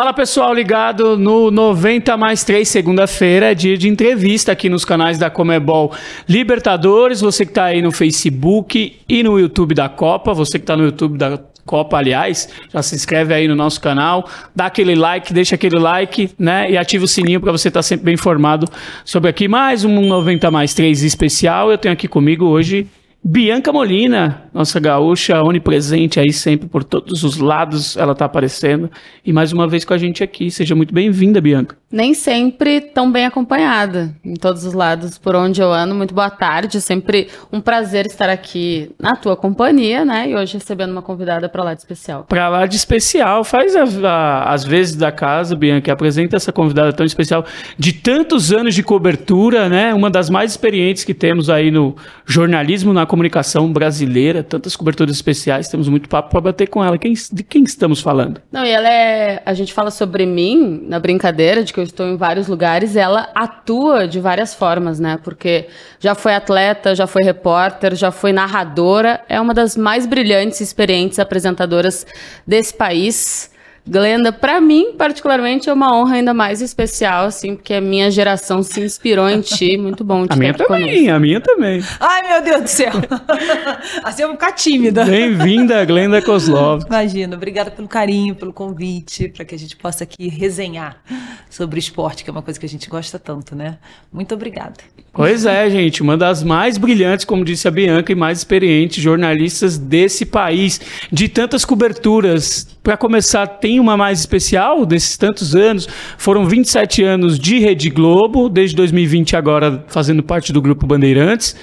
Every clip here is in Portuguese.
Fala pessoal, ligado no 90 mais 3, segunda-feira, é dia de entrevista aqui nos canais da Comebol Libertadores. Você que está aí no Facebook e no YouTube da Copa, você que está no YouTube da Copa, aliás, já se inscreve aí no nosso canal, dá aquele like, deixa aquele like, né? E ativa o sininho para você estar tá sempre bem informado sobre aqui mais um 90 mais 3 especial. Eu tenho aqui comigo hoje Bianca Molina, nossa gaúcha onipresente aí sempre por todos os lados, ela está aparecendo. E mais uma vez com a gente aqui. Seja muito bem-vinda, Bianca. Nem sempre tão bem acompanhada, em todos os lados por onde eu ando. Muito boa tarde, sempre um prazer estar aqui na tua companhia, né? E hoje recebendo uma convidada para lá de especial. Para lá de especial, faz a, a, as vezes da casa, Bianca, apresenta essa convidada tão especial de tantos anos de cobertura, né? Uma das mais experientes que temos aí no jornalismo, na comunicação brasileira, tantas coberturas especiais, temos muito papo para bater com ela. Quem, de quem estamos falando? Não, e ela é. A gente fala sobre mim na brincadeira de que eu estou em vários lugares, ela atua de várias formas, né? Porque já foi atleta, já foi repórter, já foi narradora, é uma das mais brilhantes e experientes apresentadoras desse país. Glenda, para mim, particularmente, é uma honra ainda mais especial, assim, porque a minha geração se inspirou em ti. Muito bom te A minha também, conosco. a minha também. Ai, meu Deus do céu. assim eu vou ficar tímida. Bem-vinda, Glenda Kozlov. Imagina, obrigada pelo carinho, pelo convite, para que a gente possa aqui resenhar sobre esporte, que é uma coisa que a gente gosta tanto, né? Muito obrigada. Pois é, gente, uma das mais brilhantes, como disse a Bianca, e mais experientes jornalistas desse país, de tantas coberturas. Para começar, tem uma mais especial desses tantos anos. Foram 27 anos de Rede Globo, desde 2020 agora fazendo parte do Grupo Bandeirantes,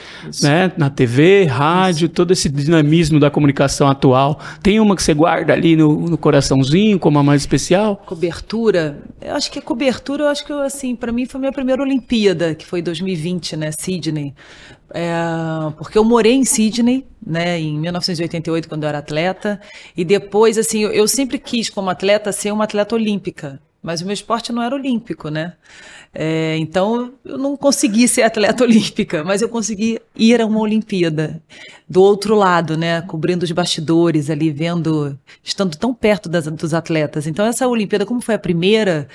né? Na TV, rádio, Isso. todo esse dinamismo da comunicação atual. Tem uma que você guarda ali no, no coraçãozinho como a mais especial? Cobertura. Eu acho que a cobertura, eu acho que assim, para mim foi a minha primeira Olimpíada, que foi 2020, né? Sydney. É, porque eu morei em Sydney, né, em 1988, quando eu era atleta, e depois, assim, eu, eu sempre quis, como atleta, ser uma atleta olímpica, mas o meu esporte não era olímpico, né? É, então, eu não consegui ser atleta olímpica, mas eu consegui ir a uma Olimpíada. Do outro lado, né? Cobrindo os bastidores ali, vendo, estando tão perto das, dos atletas. Então, essa Olimpíada, como foi a primeira,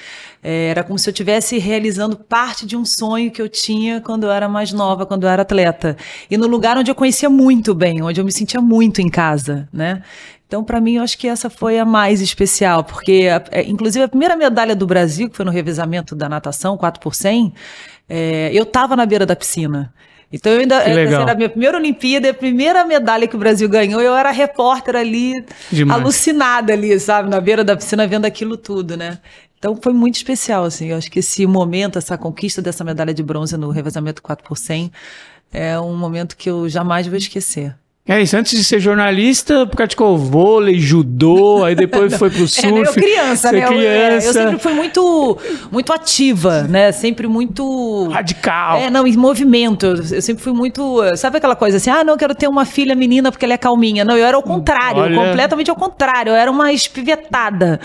é, era como se eu estivesse realizando parte de um sonho que eu tinha quando eu era mais nova, quando eu era atleta. E no lugar onde eu conhecia muito bem, onde eu me sentia muito em casa, né? Então, para mim, eu acho que essa foi a mais especial, porque, é, inclusive, a primeira medalha do Brasil, que foi no revezamento da natação, 4 por 100, é, eu estava na beira da piscina. Então, eu ainda, essa era a minha primeira Olimpíada, a primeira medalha que o Brasil ganhou, eu era repórter ali, Demais. alucinada ali, sabe, na beira da piscina, vendo aquilo tudo, né? Então foi muito especial, assim. Eu acho que esse momento, essa conquista dessa medalha de bronze no revezamento 4 por 100 é um momento que eu jamais vou esquecer. É isso, antes de ser jornalista, praticou vôlei, judô, aí depois foi pro surf. É, eu criança, né? Criança. Eu, eu, sempre fui muito, muito ativa, né? Sempre muito... Radical. É, não, em movimento. Eu sempre fui muito... Sabe aquela coisa assim, ah, não, quero ter uma filha menina porque ela é calminha. Não, eu era o contrário, Olha... completamente ao contrário. Eu era uma espivetada.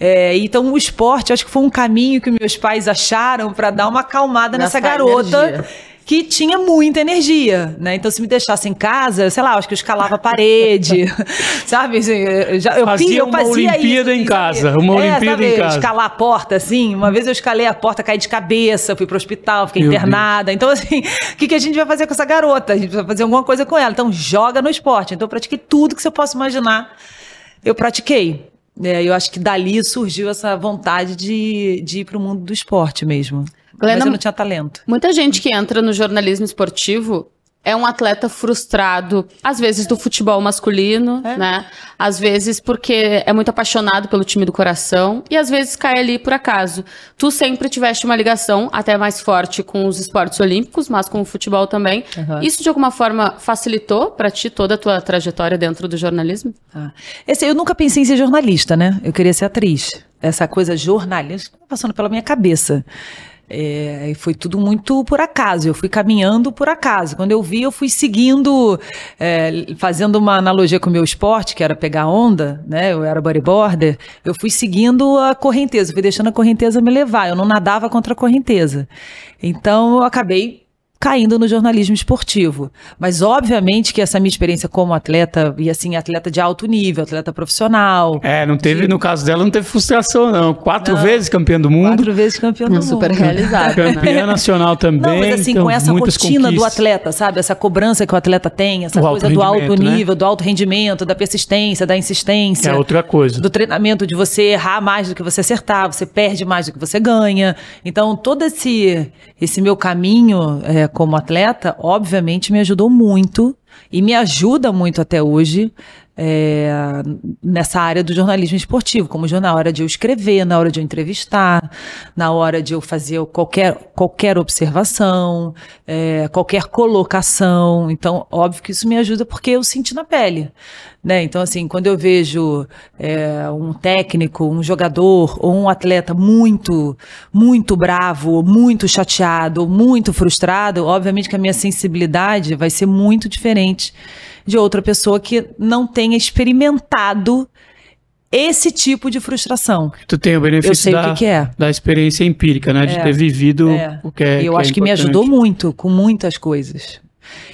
É, então o esporte, acho que foi um caminho que meus pais acharam para dar uma acalmada nessa, nessa garota. Energia que tinha muita energia, né? Então, se me deixasse em casa, sei lá, acho que eu escalava a parede, sabe? Assim, eu, já, eu, fazia eu fazia uma Olimpíada isso, em casa, uma é, Olimpíada sabe, em casa. Escalar a porta, assim. Uma vez eu escalei a porta, caí de cabeça, fui pro hospital, fiquei Meu internada. Deus. Então, assim, o que, que a gente vai fazer com essa garota? A gente vai fazer alguma coisa com ela. Então, joga no esporte. Então, eu pratiquei tudo que você possa imaginar. Eu pratiquei. É, eu acho que dali surgiu essa vontade de, de ir para o mundo do esporte mesmo. Glenda, Mas eu não tinha talento. Muita gente que entra no jornalismo esportivo é um atleta frustrado, às vezes do futebol masculino, é. né? Às vezes porque é muito apaixonado pelo time do coração e às vezes cai ali por acaso. Tu sempre tiveste uma ligação até mais forte com os esportes olímpicos, mas com o futebol também. Uhum. Isso de alguma forma facilitou para ti toda a tua trajetória dentro do jornalismo? Ah. Esse, eu nunca pensei em ser jornalista, né? Eu queria ser atriz. Essa coisa jornalista passando pela minha cabeça. É, foi tudo muito por acaso. Eu fui caminhando por acaso. Quando eu vi, eu fui seguindo, é, fazendo uma analogia com o meu esporte, que era pegar onda, né? Eu era bodyboarder. Eu fui seguindo a correnteza, fui deixando a correnteza me levar. Eu não nadava contra a correnteza. Então eu acabei caindo no jornalismo esportivo. Mas obviamente que essa minha experiência como atleta, e assim, atleta de alto nível, atleta profissional. É, não teve, de- no caso dela, não teve frustração, não. Quatro Não. vezes campeã do mundo. Quatro vezes campeão do Super mundo. realizado, né? Campeã nacional também. Não, mas assim, então, com essa rotina do atleta, sabe? Essa cobrança que o atleta tem, essa O alto coisa do alto né? nível, do alto rendimento, da persistência, da insistência. É outra coisa. do treinamento de você errar mais do que você acertar, você perde mais do que você ganha. Então, todo esse, esse meu caminho é, como atleta, obviamente, me ajudou muito e me ajuda muito até hoje é, nessa área do jornalismo esportivo, como na hora de eu escrever, na hora de eu entrevistar, na hora de eu fazer qualquer, qualquer observação, é, qualquer colocação. Então, óbvio que isso me ajuda porque eu senti na pele. Né? Então, assim, quando eu vejo é, um técnico, um jogador ou um atleta muito, muito bravo, muito chateado, muito frustrado, obviamente que a minha sensibilidade vai ser muito diferente de outra pessoa que não tenha experimentado esse tipo de frustração. Tu tem o benefício da, que que é. da experiência empírica, né? De É, ter vivido É. o que é E eu que é acho que me ajudou muito com muitas coisas.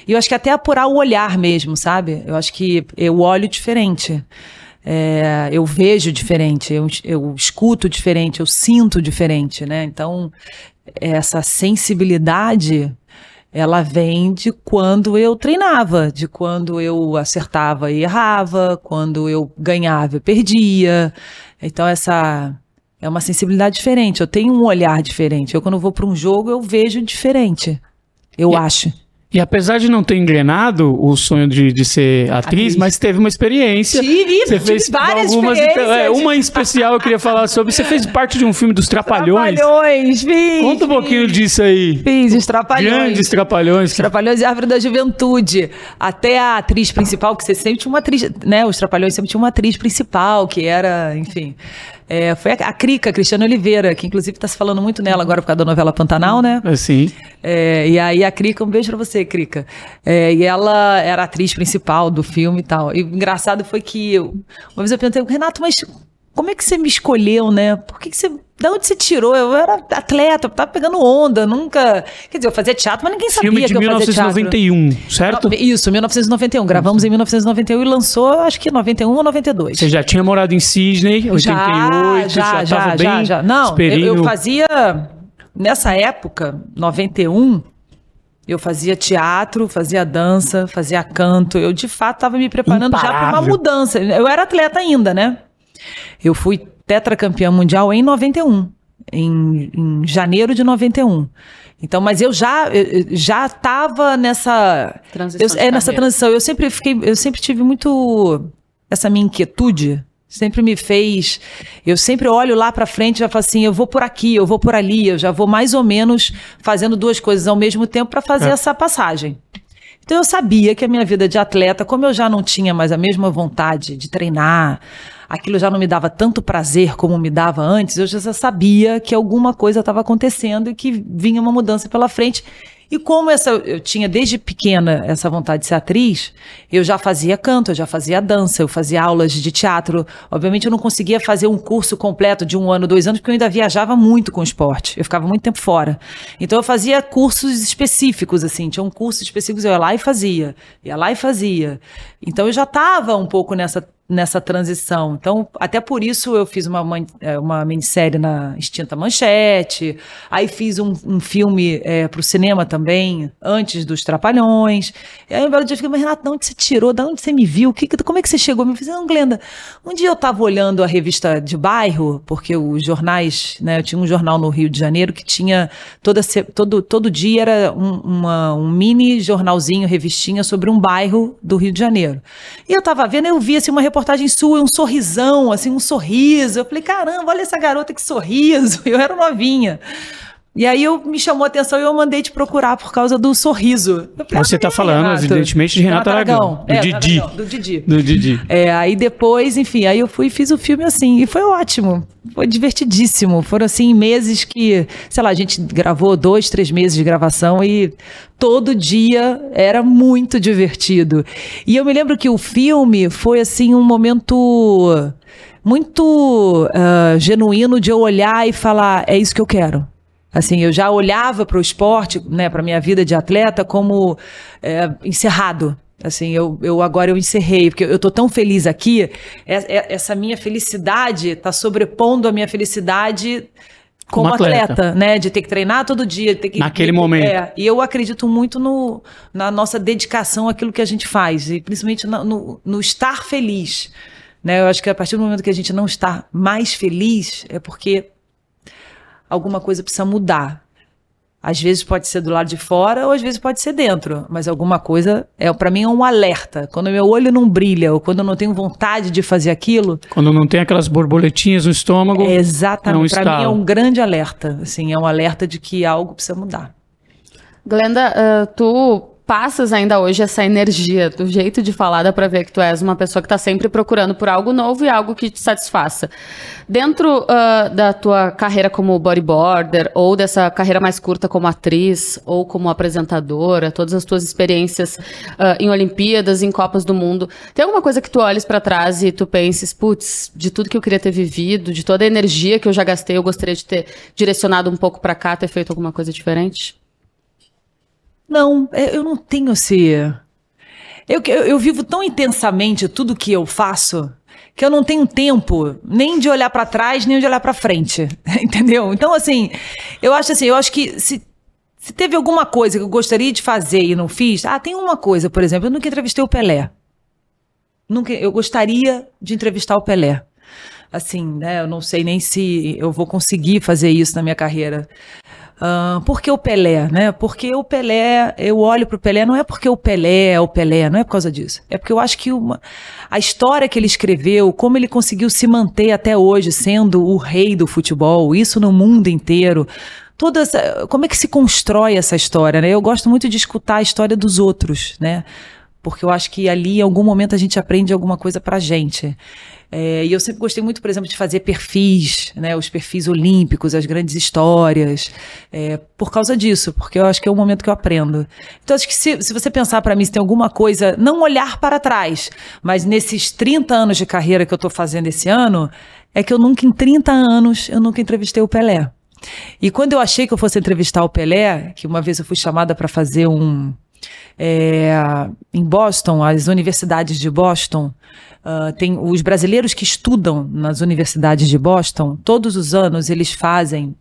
E eu acho que até apurar o olhar mesmo, sabe? Eu acho que eu olho diferente. É, eu vejo diferente, eu, eu escuto diferente, eu sinto diferente, né? Então, essa sensibilidade, ela vem de quando eu treinava, de quando eu acertava e errava, quando eu ganhava e perdia. Então, essa é uma sensibilidade diferente. Eu tenho um olhar diferente. Eu, quando vou para um jogo, eu vejo diferente. Eu E- acho. E apesar de não ter engrenado o sonho de, de ser atriz, Atriz. mas teve uma experiência. Tive, Você tive fez várias algumas, experiências. é, uma em especial eu queria falar sobre. Você fez parte de um filme dos Trapalhões. Trapalhões, fiz. Conta um pouquinho disso aí. Fiz, os Trapalhões. Grandes Trapalhões. Os Trapalhões e Árvore da Juventude. Até a atriz principal, que você sempre tinha uma atriz, né? Os Trapalhões sempre tinha uma atriz principal, que era, enfim. É, foi a, a Crica, Cristiane Oliveira, que inclusive está se falando muito nela agora por causa da novela Pantanal, né? Assim. É, e aí a Crica, um beijo pra você, Crica. É, e ela era a atriz principal do filme e tal. E o engraçado foi que eu, uma vez eu perguntei, Renato, mas como é que você me escolheu, né? Por que, que você. Da onde você tirou? Eu era atleta, eu tava pegando onda, nunca. Quer dizer, eu fazia teatro, mas ninguém sabia Filme de que eu fazia teatro. 1991, certo? Isso, 1991. Gravamos em 1991 e lançou, acho que 91 ou 92. Você já tinha morado em Sydney, 88, já, já, estava já, bem já, já. Não, eu, eu fazia nessa época, 91, eu fazia teatro, fazia dança, fazia canto. Eu de fato estava me preparando já para uma Imparável. mudança. Eu era atleta ainda, né? Eu fui tetracampeã mundial em 91, em, em janeiro de 91. Então, mas eu já eu- já estava nessa Transição eu- é nessa carreira. transição. Eu sempre fiquei, eu sempre tive muito essa minha inquietude. Sempre me fez. Eu sempre olho lá pra frente e já falo assim: eu vou por aqui, eu vou por ali, eu já vou mais ou menos fazendo duas coisas ao mesmo tempo para fazer É. essa passagem. Então eu sabia que a minha vida de atleta, como eu já não tinha mais a mesma vontade de treinar, aquilo já não me dava tanto prazer como me dava antes, eu já sabia que alguma coisa estava acontecendo e que vinha uma mudança pela frente. E como essa, eu tinha desde pequena essa vontade de ser atriz, eu já fazia canto, eu já fazia dança, eu fazia aulas de teatro. Obviamente eu não conseguia fazer um curso completo de um ano, dois anos, porque eu ainda viajava muito com esporte. Eu ficava muito tempo fora. Então eu fazia cursos específicos, assim, tinha um curso específico, eu ia lá e fazia, ia lá e fazia. Então eu já estava um pouco nessa nessa transição. Então, até por isso eu fiz uma, eh, uma minissérie na extinta Manchete, aí fiz um, um filme para o cinema também, antes dos Trapalhões. E aí um belo dia eu fiquei, mas Renato, de onde você tirou? De onde você me viu? Que, como é que você chegou? Falei, não, Glenda, um dia eu estava olhando a revista de bairro, porque os jornais, né, eu tinha um jornal no Rio de Janeiro que tinha toda, todo, todo dia era um, uma- um mini jornalzinho, revistinha sobre um bairro do Rio de Janeiro. E eu tava vendo, eu vi assim, uma reportagem sua, um sorrisão, assim, um sorriso. Eu falei, caramba, olha essa garota que sorriso. Eu era novinha. E aí eu me chamou a atenção e eu mandei te procurar por causa do sorriso. Falei, Você ah, tá é, falando, Renato. evidentemente, de Renato Aragão, do É, Didi. Aragão, do Didi. Do Didi. É, aí depois, enfim, aí eu fui e fiz o filme assim, e foi ótimo. Foi divertidíssimo. Foram assim meses que, sei lá, a gente gravou dois, três meses de gravação e todo dia era muito divertido. E eu me lembro que o filme foi assim um momento muito ah, genuíno de eu olhar e falar: é isso que eu quero. Assim, eu já olhava para o esporte, né, para minha vida de atleta, como é, encerrado. Assim, eu, eu agora eu encerrei, porque eu tô tão feliz aqui, é, é, essa minha felicidade está sobrepondo a minha felicidade como, como atleta. atleta. né? De ter que treinar todo dia, ter que. Naquele momento. É, e eu acredito muito no, na nossa dedicação àquilo que a gente faz, e principalmente no, no, no estar feliz. Né? Eu acho que a partir do momento que a gente não está mais feliz, é porque alguma coisa precisa mudar. Às vezes pode ser do lado de fora ou às vezes pode ser dentro, mas alguma coisa é para mim é um alerta. Quando meu olho não brilha ou quando eu não tenho vontade de fazer aquilo, quando não tem aquelas borboletinhas no estômago, é exatamente. Para mim é um grande alerta. Assim, é um alerta de que algo precisa mudar. Glenda, uh, tu passas ainda hoje essa energia, do jeito de falar, dá pra ver que tu és uma pessoa que está sempre procurando por algo novo e algo que te satisfaça. Dentro uh, da tua carreira como bodyboarder, ou dessa carreira mais curta como atriz, ou como apresentadora, todas as tuas experiências uh, em Olimpíadas, em Copas do Mundo, tem alguma coisa que tu olhes para trás e tu penses, putz, de tudo que eu queria ter vivido, de toda a energia que eu já gastei, eu gostaria de ter direcionado um pouco para cá, ter feito alguma coisa diferente? Não, é, eu não tenho esse. Eu, eu, eu, vivo tão intensamente tudo que eu faço que eu não tenho tempo nem de olhar para trás nem de olhar para frente, entendeu? Então assim, eu acho assim, eu acho que se, se teve alguma coisa que eu gostaria de fazer e não fiz, ah, tem uma coisa, por exemplo, eu nunca entrevistei o Pelé. Nunca, eu gostaria de entrevistar o Pelé. Assim, né? Eu não sei nem se eu vou conseguir fazer isso na minha carreira. Uh, por que o Pelé, né? Porque o Pelé, eu olho para o Pelé, não é porque o Pelé é o Pelé, não é por causa disso. É porque eu acho que uma, a história que ele escreveu, como ele conseguiu se manter até hoje sendo o rei do futebol, isso no mundo inteiro. Toda essa, como é que se constrói essa história, né? Eu gosto muito de escutar a história dos outros, né? Porque eu acho que ali, em algum momento, a gente aprende alguma coisa pra gente. É, e eu sempre gostei muito, por exemplo, de fazer perfis, né, os perfis olímpicos, as grandes histórias, é, por causa disso, porque eu acho que é o momento que eu aprendo. Então, acho que se, se você pensar para mim se tem alguma coisa, não olhar para trás, mas nesses 30 anos de carreira que eu estou fazendo esse ano, é que eu nunca, em 30 anos, eu nunca entrevistei o Pelé. E quando eu achei que eu fosse entrevistar o Pelé, que uma vez eu fui chamada para fazer um. É, em Boston, as universidades de Boston, Uh, tem os brasileiros que estudam nas universidades de Boston, todos os anos eles fazem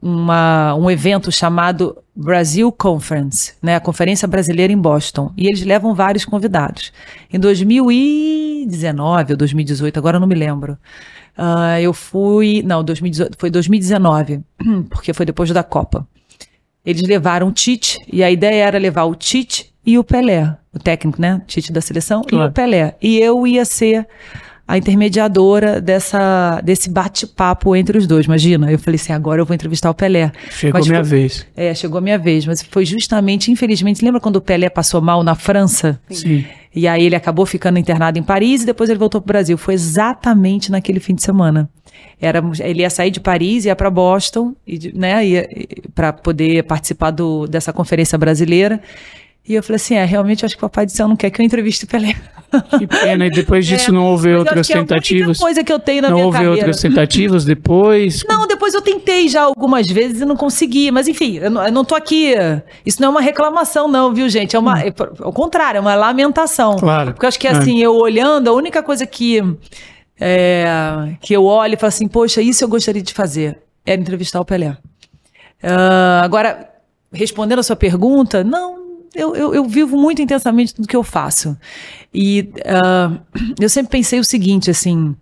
uma, um evento chamado Brasil Conference, né, a Conferência Brasileira em Boston, e eles levam vários convidados. Em 2019 ou 2018, agora eu não me lembro, uh, eu fui, não, 2018, foi 2019, porque foi depois da Copa. Eles levaram o Tite, e a ideia era levar o Tite e o Pelé, o técnico, né? Tite da seleção, claro. e o Pelé. E eu ia ser a intermediadora dessa, desse bate-papo entre os dois. Imagina, eu falei assim, agora eu vou entrevistar o Pelé. Chegou a minha foi, vez. É, chegou a minha vez, mas foi justamente, infelizmente, lembra quando o Pelé passou mal na França? Sim. E aí ele acabou ficando internado em Paris e depois ele voltou para o Brasil. Foi exatamente naquele fim de semana. Era, ele ia sair de Paris, ia para Boston, e, né, para poder participar do, dessa conferência brasileira. E eu falei assim: é, realmente acho que o Papai do Céu não quer que eu entreviste o Pelé. Que pena, e depois disso é, não houve outras tentativas. É a coisa que eu tenho na não minha houve carreira. outras tentativas depois? Não, depois eu tentei já algumas vezes e não consegui. Mas enfim, eu não, eu não tô aqui. Isso não é uma reclamação, não, viu, gente? É uma. Hum. É, ao contrário, é uma lamentação. Claro. Porque eu acho que assim, eu olhando, a única coisa que. É, que eu olho e falo assim, poxa, isso eu gostaria de fazer. Era entrevistar o Pelé. Uh, agora, respondendo a sua pergunta, não, eu, eu, eu, vivo muito intensamente tudo que eu faço. E uh, eu sempre pensei o seguinte, assim,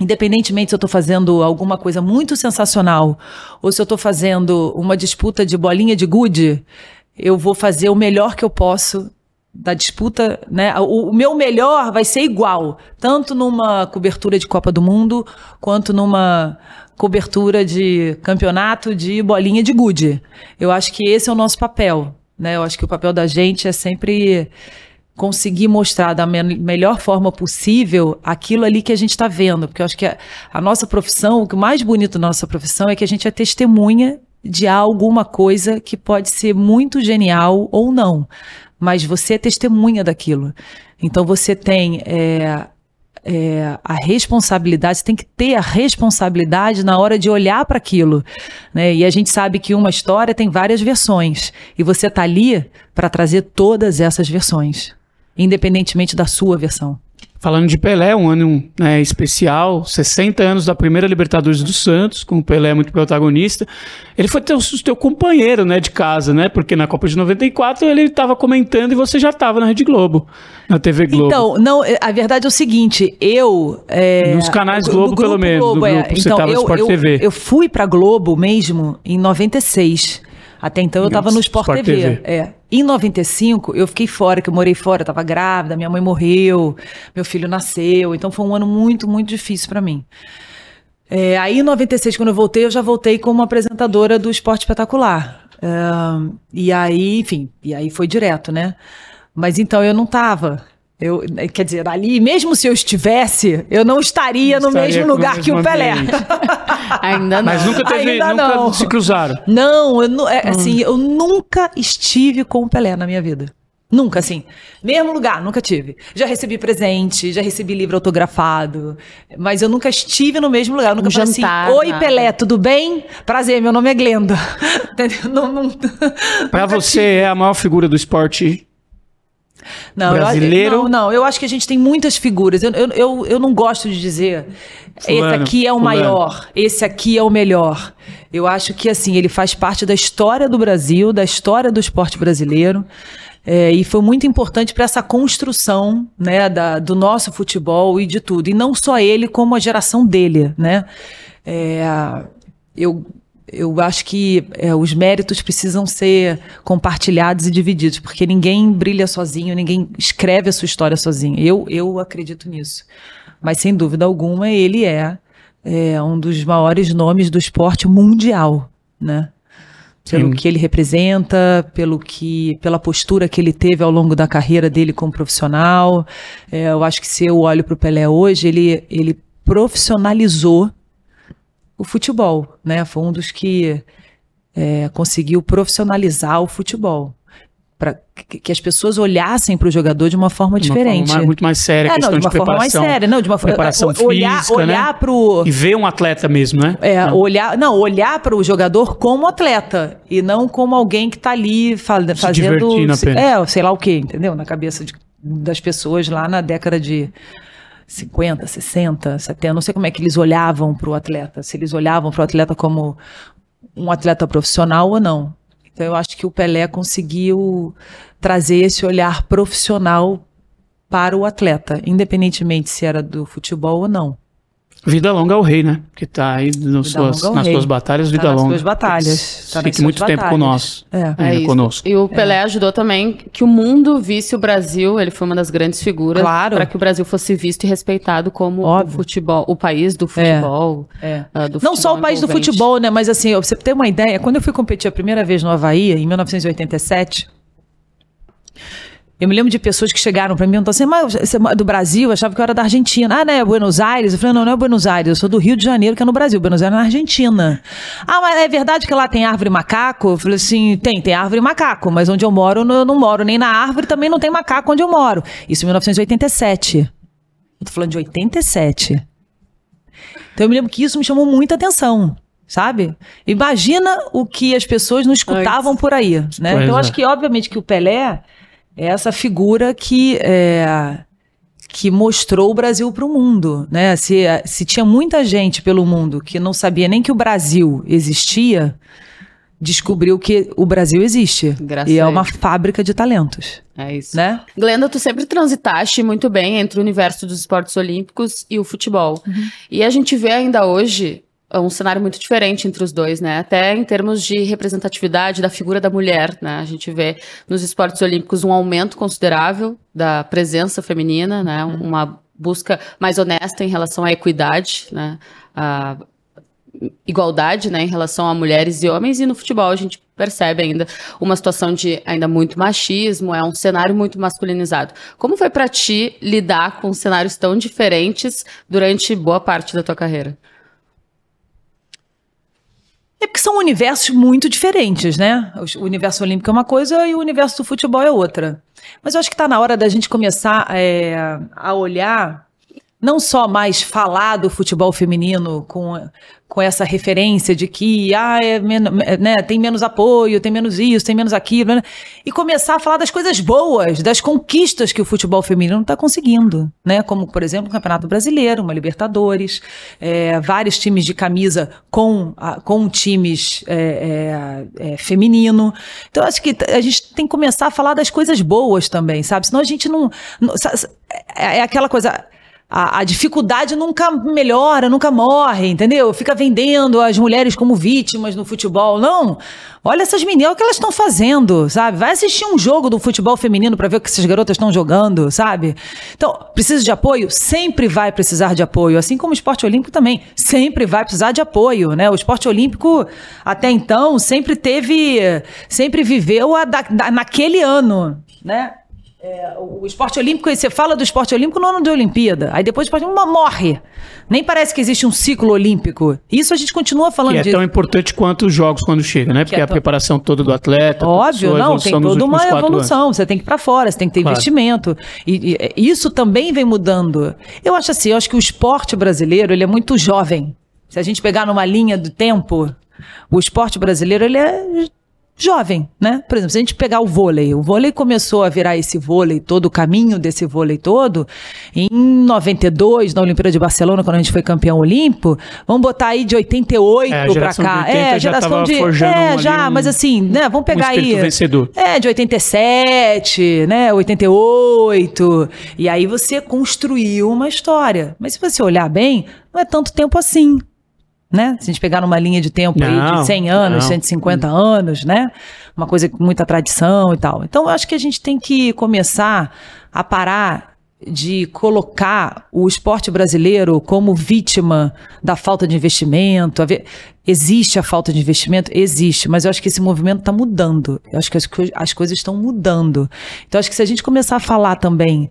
independentemente se eu estou fazendo alguma coisa muito sensacional ou se eu estou fazendo uma disputa de bolinha de gude, eu vou fazer o melhor que eu posso da disputa, né? O, o, meu melhor vai ser igual, tanto numa cobertura de Copa do Mundo quanto numa cobertura de campeonato de bolinha de gude. Eu acho que esse é o nosso papel. Né? Eu acho que o papel da gente é sempre conseguir mostrar da me melhor forma possível aquilo ali que a gente está vendo. Porque eu acho que a, a, nossa profissão, o que mais bonito da nossa profissão é que a gente é testemunha de alguma coisa que pode ser muito genial ou não. Mas você é testemunha daquilo. Então você tem é, é, a responsabilidade, você tem que ter a responsabilidade na hora de olhar para aquilo. Né? E a gente sabe que uma história tem várias versões. E você está ali para trazer todas essas versões, independentemente da sua versão. Falando de Pelé, um ano né, especial, 60 anos da primeira Libertadores do Santos, com o Pelé muito protagonista. Ele foi teu, teu companheiro né, de casa, né? Porque na Copa de 94 ele estava comentando e você já estava na Rede Globo, na TV Globo. Então, não, a verdade é o seguinte, eu... É, Nos canais Globo, pelo menos, Globo, é. grupo, você então, estava no Sport eu, TV. Eu fui pra Globo mesmo em 96. Até então eu estava no Sport, Sport TV. TV. É. Em 95 eu fiquei fora, que eu morei fora, eu tava grávida, minha mãe morreu, meu filho nasceu, então foi um ano muito, muito difícil para mim. É, aí em 96, quando eu voltei, eu já voltei como apresentadora do Esporte Espetacular. É, e aí, enfim, e aí foi direto, né? Mas então eu não tava. Eu, quer dizer, ali, mesmo se eu estivesse, eu não estaria no Estaria mesmo no lugar que o mesmo Pelé. Ainda não. Mas nunca teve, Ainda nunca não. se cruzaram. Não, eu, é, assim, eu nunca estive com o Pelé na minha vida. Nunca, assim. Mesmo lugar, nunca tive. Já recebi presente, já recebi livro autografado, mas eu nunca estive no mesmo lugar. Eu nunca Um falei jantar, assim, oi nada. Pelé, tudo bem? Prazer, meu nome é Glenda. Entendeu? Não, não, Pra você é a maior figura do esporte. Não, eu- Brasileiro? não, não, eu acho que a gente tem muitas figuras. Eu, eu, eu, eu não gosto de dizer Fulano, esse aqui é o fulano." maior, esse aqui é o melhor. Eu acho que assim, ele faz parte da história do Brasil, da história do esporte brasileiro. é, e foi muito importante para essa construção né, da, do nosso futebol e de tudo. E não só ele, como a geração dele. Né? É, eu, eu acho que é, os méritos precisam ser compartilhados e divididos, porque ninguém brilha sozinho, ninguém escreve a sua história sozinho. Eu, eu acredito nisso. Mas, sem dúvida alguma, ele é, é um dos maiores nomes do esporte mundial, né? Pelo Sim. que ele representa, pelo que, pela postura que ele teve ao longo da carreira dele como profissional. É, eu acho que se eu olho para o Pelé hoje, ele, ele profissionalizou o futebol, né? Foi um dos que é, conseguiu profissionalizar o futebol. Para que, que as pessoas olhassem para o jogador de uma forma De uma diferente. forma muito mais séria, é, questão não, de uma de forma mais preparação. séria. Não, de uma preparação olhar, física, olhar né? pro E ver um atleta mesmo, né? é, Não. olhar, não, olhar para o jogador como atleta e não como alguém que está ali fa- fazendo, divertindo apenas. é, sei lá o quê, entendeu? Na cabeça de- das pessoas lá na década de 50, 60, 70, não sei como é que eles olhavam para o atleta, se eles olhavam para o atleta como um atleta profissional ou não. Então eu acho que o Pelé conseguiu trazer esse olhar profissional para o atleta, independentemente se era do futebol ou não. Vida longa ao rei, né? Que tá aí suas, nas rei. suas batalhas, vida Tá nas longa. suas batalhas. Tá nas Fique muito tempo batalhas. conosco. É. É isso. conosco. E o Pelé ajudou também que o mundo visse o Brasil, ele foi uma das grandes figuras Claro. para que o Brasil fosse visto e respeitado como o futebol, o país do futebol. É. ah, do Não só futebol o país do envolvente. futebol, né? Mas assim, pra você ter uma ideia, quando eu fui competir a primeira vez no Havaí, em 1987, eu me lembro de pessoas que chegaram pra mim e perguntaram assim, mas você é do Brasil? Eu achava que eu era da Argentina. Ah, né? Buenos Aires? Eu falei, não, não é Buenos Aires, eu sou do Rio de Janeiro, que é no Brasil. Buenos Aires é na Argentina. Ah, mas é verdade que lá tem árvore e macaco? Eu falei assim, tem, tem árvore e macaco, mas onde eu moro, eu não, eu não moro nem na árvore, também não tem macaco onde eu moro. Isso em 1987. Eu tô falando de 87. Então eu me lembro que isso me chamou muita atenção, sabe? Imagina o que as pessoas não escutavam por aí, né? Então eu é. acho que obviamente que o Pelé é essa figura que é, que mostrou o Brasil para o mundo, né? Se, se tinha muita gente pelo mundo que não sabia nem que o Brasil existia, descobriu que o Brasil existe Graças e é uma fábrica de talentos, É isso. né? Glenda, tu sempre transitaste muito bem entre o universo dos esportes olímpicos e o futebol. Uhum. E a gente vê ainda hoje um cenário muito diferente entre os dois, né? Até em termos de representatividade da figura da mulher, né? A gente vê nos esportes olímpicos um aumento considerável da presença feminina, né? Uhum. Uma busca mais honesta em relação à equidade, né? A igualdade, né, em relação a mulheres e homens, e no futebol a gente percebe ainda uma situação de ainda muito machismo, é um cenário muito masculinizado. Como foi pra ti lidar com cenários tão diferentes durante boa parte da tua carreira? São universos muito diferentes, né? O universo olímpico é uma coisa e o universo do futebol é outra. Mas eu acho que está na hora da gente começar é, a olhar não só mais falar do futebol feminino com, com essa referência de que ah, é né, tem menos apoio, tem menos isso, tem menos aquilo, né? e começar a falar das coisas boas, das conquistas que o futebol feminino está conseguindo, né? Como, por exemplo, o Campeonato Brasileiro, uma Libertadores, é, vários times de camisa com, com times é, é, é, feminino. Então, acho que a gente tem que começar a falar das coisas boas também, sabe? Senão a gente não. não é, é aquela coisa a, a, dificuldade nunca melhora, nunca morre, entendeu? Fica vendendo as mulheres como vítimas no futebol. Não. Olha essas meninas, o que elas estão fazendo, sabe? Vai assistir um jogo do futebol feminino para ver o que essas garotas estão jogando, sabe? Então, precisa de apoio? Sempre vai precisar de apoio. Assim como o esporte olímpico também. Sempre vai precisar de apoio, né? O esporte olímpico, até então, sempre teve. Sempre viveu a da, da, naquele ano, né? É, o esporte olímpico, você fala do esporte olímpico no ano de Olimpíada. Aí depois o esporte olímpico morre. Nem parece que existe um ciclo olímpico. Isso a gente continua falando que é disso. tão importante quanto os jogos quando chegam, né? Porque é a preparação toda do atleta. Óbvio, não, tem toda uma evolução. Você tem que ir para fora, você tem que ter claro. investimento. E, e, isso também vem mudando. Eu acho assim, eu acho que o esporte brasileiro, ele é muito jovem. Se a gente pegar numa linha do tempo, o esporte brasileiro, ele é jovem, né? Por exemplo, se a gente pegar o vôlei, o vôlei começou a virar esse vôlei todo, o caminho desse vôlei todo, em 92, na Olimpíada de Barcelona, quando a gente foi campeão olímpico. Vamos botar aí de 88 é, para cá. É, geração de. É, já, um, mas assim, né? Vamos pegar um aí. Vencedor. É, de 87, né? 88. E aí você construiu uma história. Mas se você olhar bem, não é tanto tempo assim né? Se a gente pegar numa linha de tempo não, aí de 100 anos, não. 150 anos, né? Uma coisa com muita tradição e tal. Então, eu acho que a gente tem que começar a parar de colocar o esporte brasileiro como vítima da falta de investimento. Existe a falta de investimento? Existe, mas eu acho que esse movimento está mudando. Eu acho que as, as coisas estão mudando. Então, acho que se a gente começar a falar também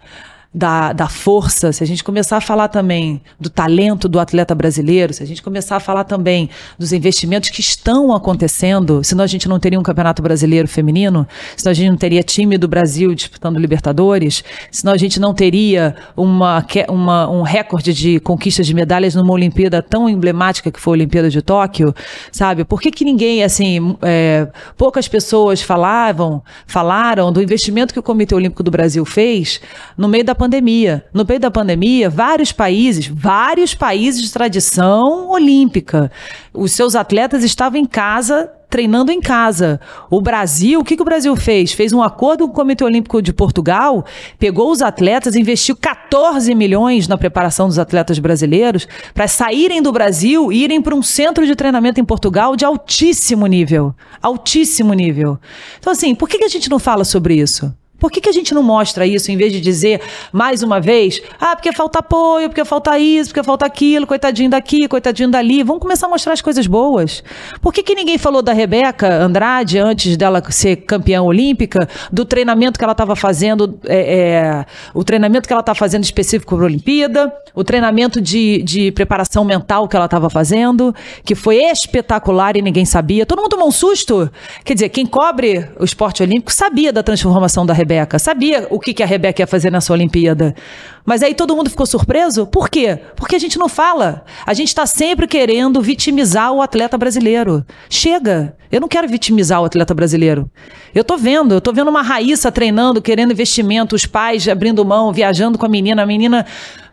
da, da força, se a gente começar a falar também do talento do atleta brasileiro, se a gente começar a falar também dos investimentos que estão acontecendo, senão a gente não teria um campeonato brasileiro feminino, senão a gente não teria time do Brasil disputando Libertadores, senão a gente não teria uma, uma, um recorde de conquistas de medalhas numa Olimpíada tão emblemática que foi a Olimpíada de Tóquio, sabe? Por que, que ninguém, assim, é, poucas pessoas falavam, falaram do investimento que o Comitê Olímpico do Brasil fez no meio da pandemia? Pandemia. No meio da pandemia, vários países, vários países de tradição olímpica, os seus atletas estavam em casa treinando em casa. O Brasil, o que, que o Brasil fez? Fez um acordo com o Comitê Olímpico de Portugal, pegou os atletas, investiu 14 milhões na preparação dos atletas brasileiros para saírem do Brasil e irem para um centro de treinamento em Portugal de altíssimo nível. Altíssimo nível. Então, assim, por que, que a gente não fala sobre isso? Por que, que a gente não mostra isso em vez de dizer, mais uma vez, ah, porque falta apoio, porque falta isso, porque falta aquilo, coitadinho daqui, coitadinho dali. Vamos começar a mostrar as coisas boas. Por que, que ninguém falou da Rebeca Andrade antes dela ser campeã olímpica, do treinamento que ela estava fazendo, é, é, o treinamento que ela está fazendo específico para a Olimpíada, o treinamento de, de preparação mental que ela estava fazendo, que foi espetacular e ninguém sabia. Todo mundo tomou um susto. Quer dizer, quem cobre o esporte olímpico sabia da transformação da Rebeca Rebeca. Sabia o que, que a Rebeca ia fazer nessa Olimpíada. Mas aí todo mundo ficou surpreso? Por quê? Porque a gente não fala. A gente está sempre querendo vitimizar o atleta brasileiro. Chega! Eu não quero vitimizar o atleta brasileiro. Eu tô vendo, eu tô vendo uma Raíssa treinando, querendo investimento, os pais abrindo mão, viajando com a menina, a menina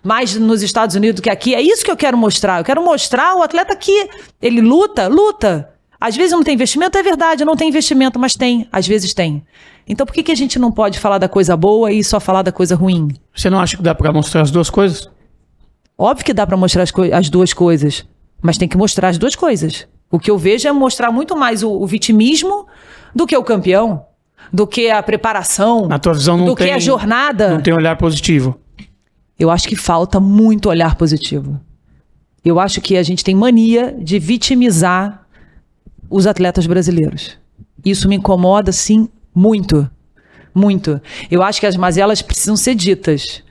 mais nos Estados Unidos do que aqui. É isso que eu quero mostrar. Eu quero mostrar o atleta que ele luta, luta. Às vezes não tem investimento, é verdade, não tem investimento, mas tem, às vezes tem. Então por que, que a gente não pode falar da coisa boa e só falar da coisa ruim? Você não acha que dá para mostrar as duas coisas? Óbvio que dá para mostrar as, as, duas coisas, mas tem que mostrar as duas coisas. O que eu vejo é mostrar muito mais o, o vitimismo do que o campeão, do que a preparação, Na tua visão não do tem, que a jornada. Não tem olhar positivo. Eu acho que falta muito olhar positivo. Eu acho que a gente tem mania de vitimizar os atletas brasileiros. Isso me incomoda, sim, muito. Muito. Eu acho que as mazelas precisam ser ditas.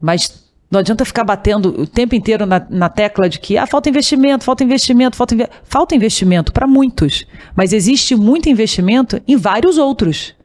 Mas não adianta ficar batendo o tempo inteiro na, na tecla de que ah, falta investimento, falta investimento, falta, inve falta investimento para muitos. Mas existe muito investimento em vários outros.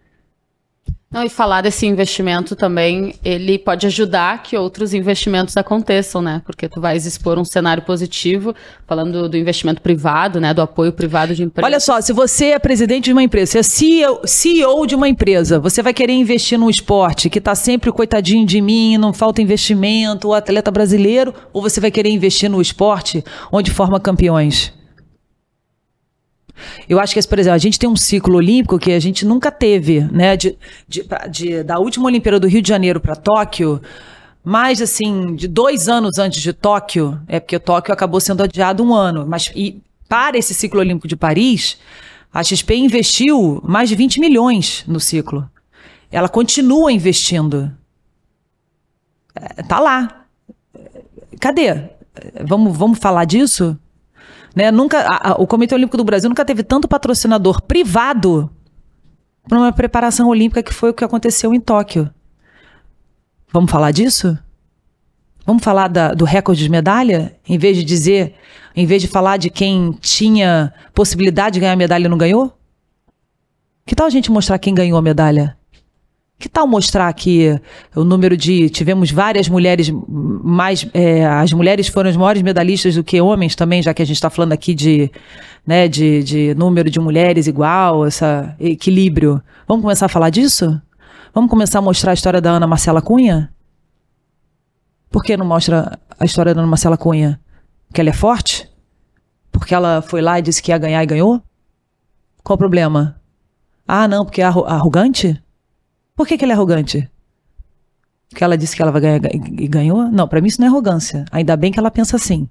Não, e falar desse investimento também, ele pode ajudar que outros investimentos aconteçam, né? Porque tu vais expor um cenário positivo, falando do investimento privado, né? Do apoio privado de empresas. Olha só, se você é presidente de uma empresa, você é CEO, CEO de uma empresa, você vai querer investir num esporte que está sempre coitadinho de mim, não falta investimento, o atleta brasileiro, ou você vai querer investir no esporte onde forma campeões? Eu acho que, por exemplo, a gente tem um ciclo olímpico que a gente nunca teve, né? De, de, de da última Olimpíada do Rio de Janeiro para Tóquio, mais assim, de dois anos antes de Tóquio, é porque Tóquio acabou sendo adiado um ano, mas e para esse ciclo olímpico de Paris, a XP investiu mais de 20 milhões no ciclo. Ela continua investindo. É, tá lá. Cadê? Vamos, vamos falar disso? Né? Nunca, a, a, o Comitê Olímpico do Brasil nunca teve tanto patrocinador privado para uma preparação olímpica que foi o que aconteceu em Tóquio. Vamos falar disso? Vamos falar da, do recorde de medalha? Em vez de dizer, em vez de falar de quem tinha possibilidade de ganhar medalha e não ganhou? Que tal a gente mostrar quem ganhou a medalha? Que tal mostrar que o número de. Tivemos várias mulheres, mais. É, as mulheres foram as maiores medalhistas do que homens também, já que a gente está falando aqui de, né, de, de número de mulheres igual, esse equilíbrio. Vamos começar a falar disso? Vamos começar a mostrar a história da Ana Marcela Cunha? Por que não mostra a história da Ana Marcela Cunha? Porque ela é forte? Porque ela foi lá e disse que ia ganhar e ganhou? Qual o problema? Ah, não, porque é arrogante? Por que, que ele é arrogante? Porque ela disse que ela vai ganhar e ganhou? Não, para mim isso não é arrogância. Ainda bem que ela pensa assim.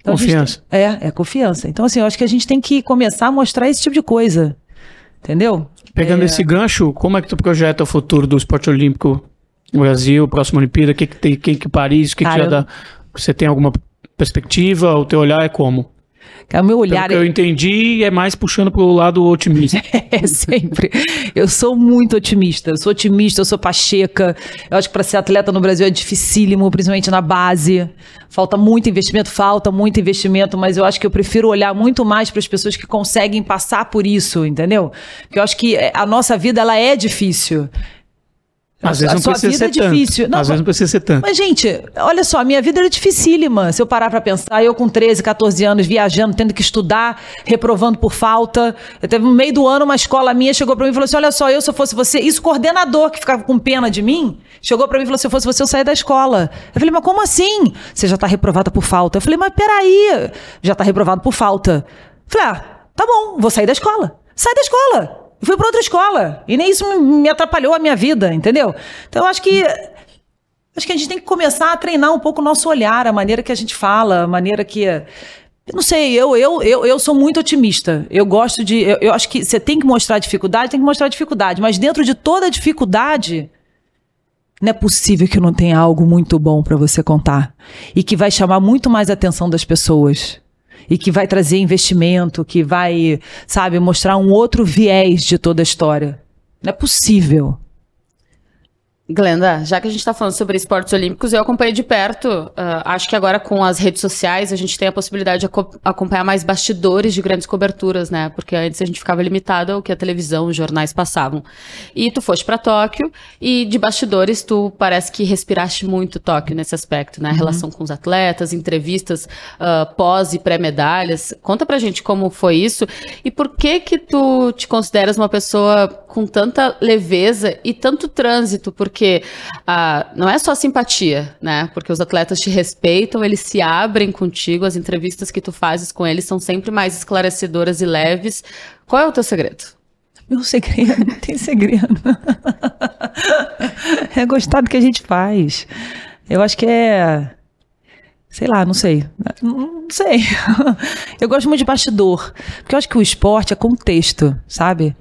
Então, confiança. Gente, é, é confiança. Então, assim, eu acho que a gente tem que começar a mostrar esse tipo de coisa. Entendeu? Pegando é... esse gancho, como é que tu projeta o futuro do esporte olímpico no Brasil, próxima Olimpíada? O que, que tem que, que Paris? O que, Cara, que já dá? Você tem alguma perspectiva? O teu olhar é como? O meu olhar. Pelo que eu entendi, é mais puxando para o lado otimista. é, sempre. Eu sou muito otimista. Eu sou otimista, eu sou pacheca. Eu acho que para ser atleta no Brasil é dificílimo, principalmente na base. Falta muito investimento, falta muito investimento, mas eu acho que eu prefiro olhar muito mais para as pessoas que conseguem passar por isso, entendeu? Porque eu acho que a nossa vida ela é difícil. Às vezes a não sua precisa vida ser é difícil. Não, Às vezes não precisa ser tanto. Mas, gente, olha só, a minha vida era dificílima. Se eu parar para pensar, eu com 13, 14 anos, viajando, tendo que estudar, reprovando por falta. Eu teve no meio do ano uma escola minha chegou para mim e falou assim: olha só, eu se eu fosse você, isso coordenador que ficava com pena de mim, chegou para mim e falou: se eu fosse você, eu saía da escola. Eu falei, mas como assim? Você já tá reprovada por falta. Eu falei, mas peraí, já tá reprovado por falta. Eu falei, ah, tá bom, vou sair da escola. Sai da escola. Fui para outra escola. E nem isso me atrapalhou a minha vida, entendeu? Então eu acho que acho que a gente tem que começar a treinar um pouco o nosso olhar, a maneira que a gente fala, a maneira que não sei, eu, eu, eu, eu sou muito otimista. Eu gosto de. Eu, eu acho que você tem que mostrar dificuldade, tem que mostrar dificuldade. Mas dentro de toda dificuldade, não é possível que não tenha algo muito bom para você contar. E que vai chamar muito mais a atenção das pessoas e que vai trazer investimento, que vai, sabe, mostrar um outro viés de toda a história. Não é possível. Glenda, já que a gente está falando sobre esportes olímpicos, eu acompanhei de perto. Uh, acho que agora com as redes sociais a gente tem a possibilidade de acompanhar mais bastidores de grandes coberturas, né? Porque antes a gente ficava limitado ao que a televisão, os jornais passavam. E tu foste para Tóquio e de bastidores tu parece que respiraste muito Tóquio nesse aspecto, né? A uhum. relação com os atletas, entrevistas uh, pós e pré-medalhas. Conta pra gente como foi isso e por que que tu te consideras uma pessoa com tanta leveza e tanto trânsito? Porque porque ah, não é só simpatia, né? Porque os atletas te respeitam, eles se abrem contigo, as entrevistas que tu fazes com eles são sempre mais esclarecedoras e leves. Qual é o teu segredo? Meu segredo, não tem segredo. é gostar do que a gente faz. Eu acho que é. Sei lá, não sei. Não sei. Eu gosto muito de bastidor. Porque eu acho que o esporte é contexto, sabe?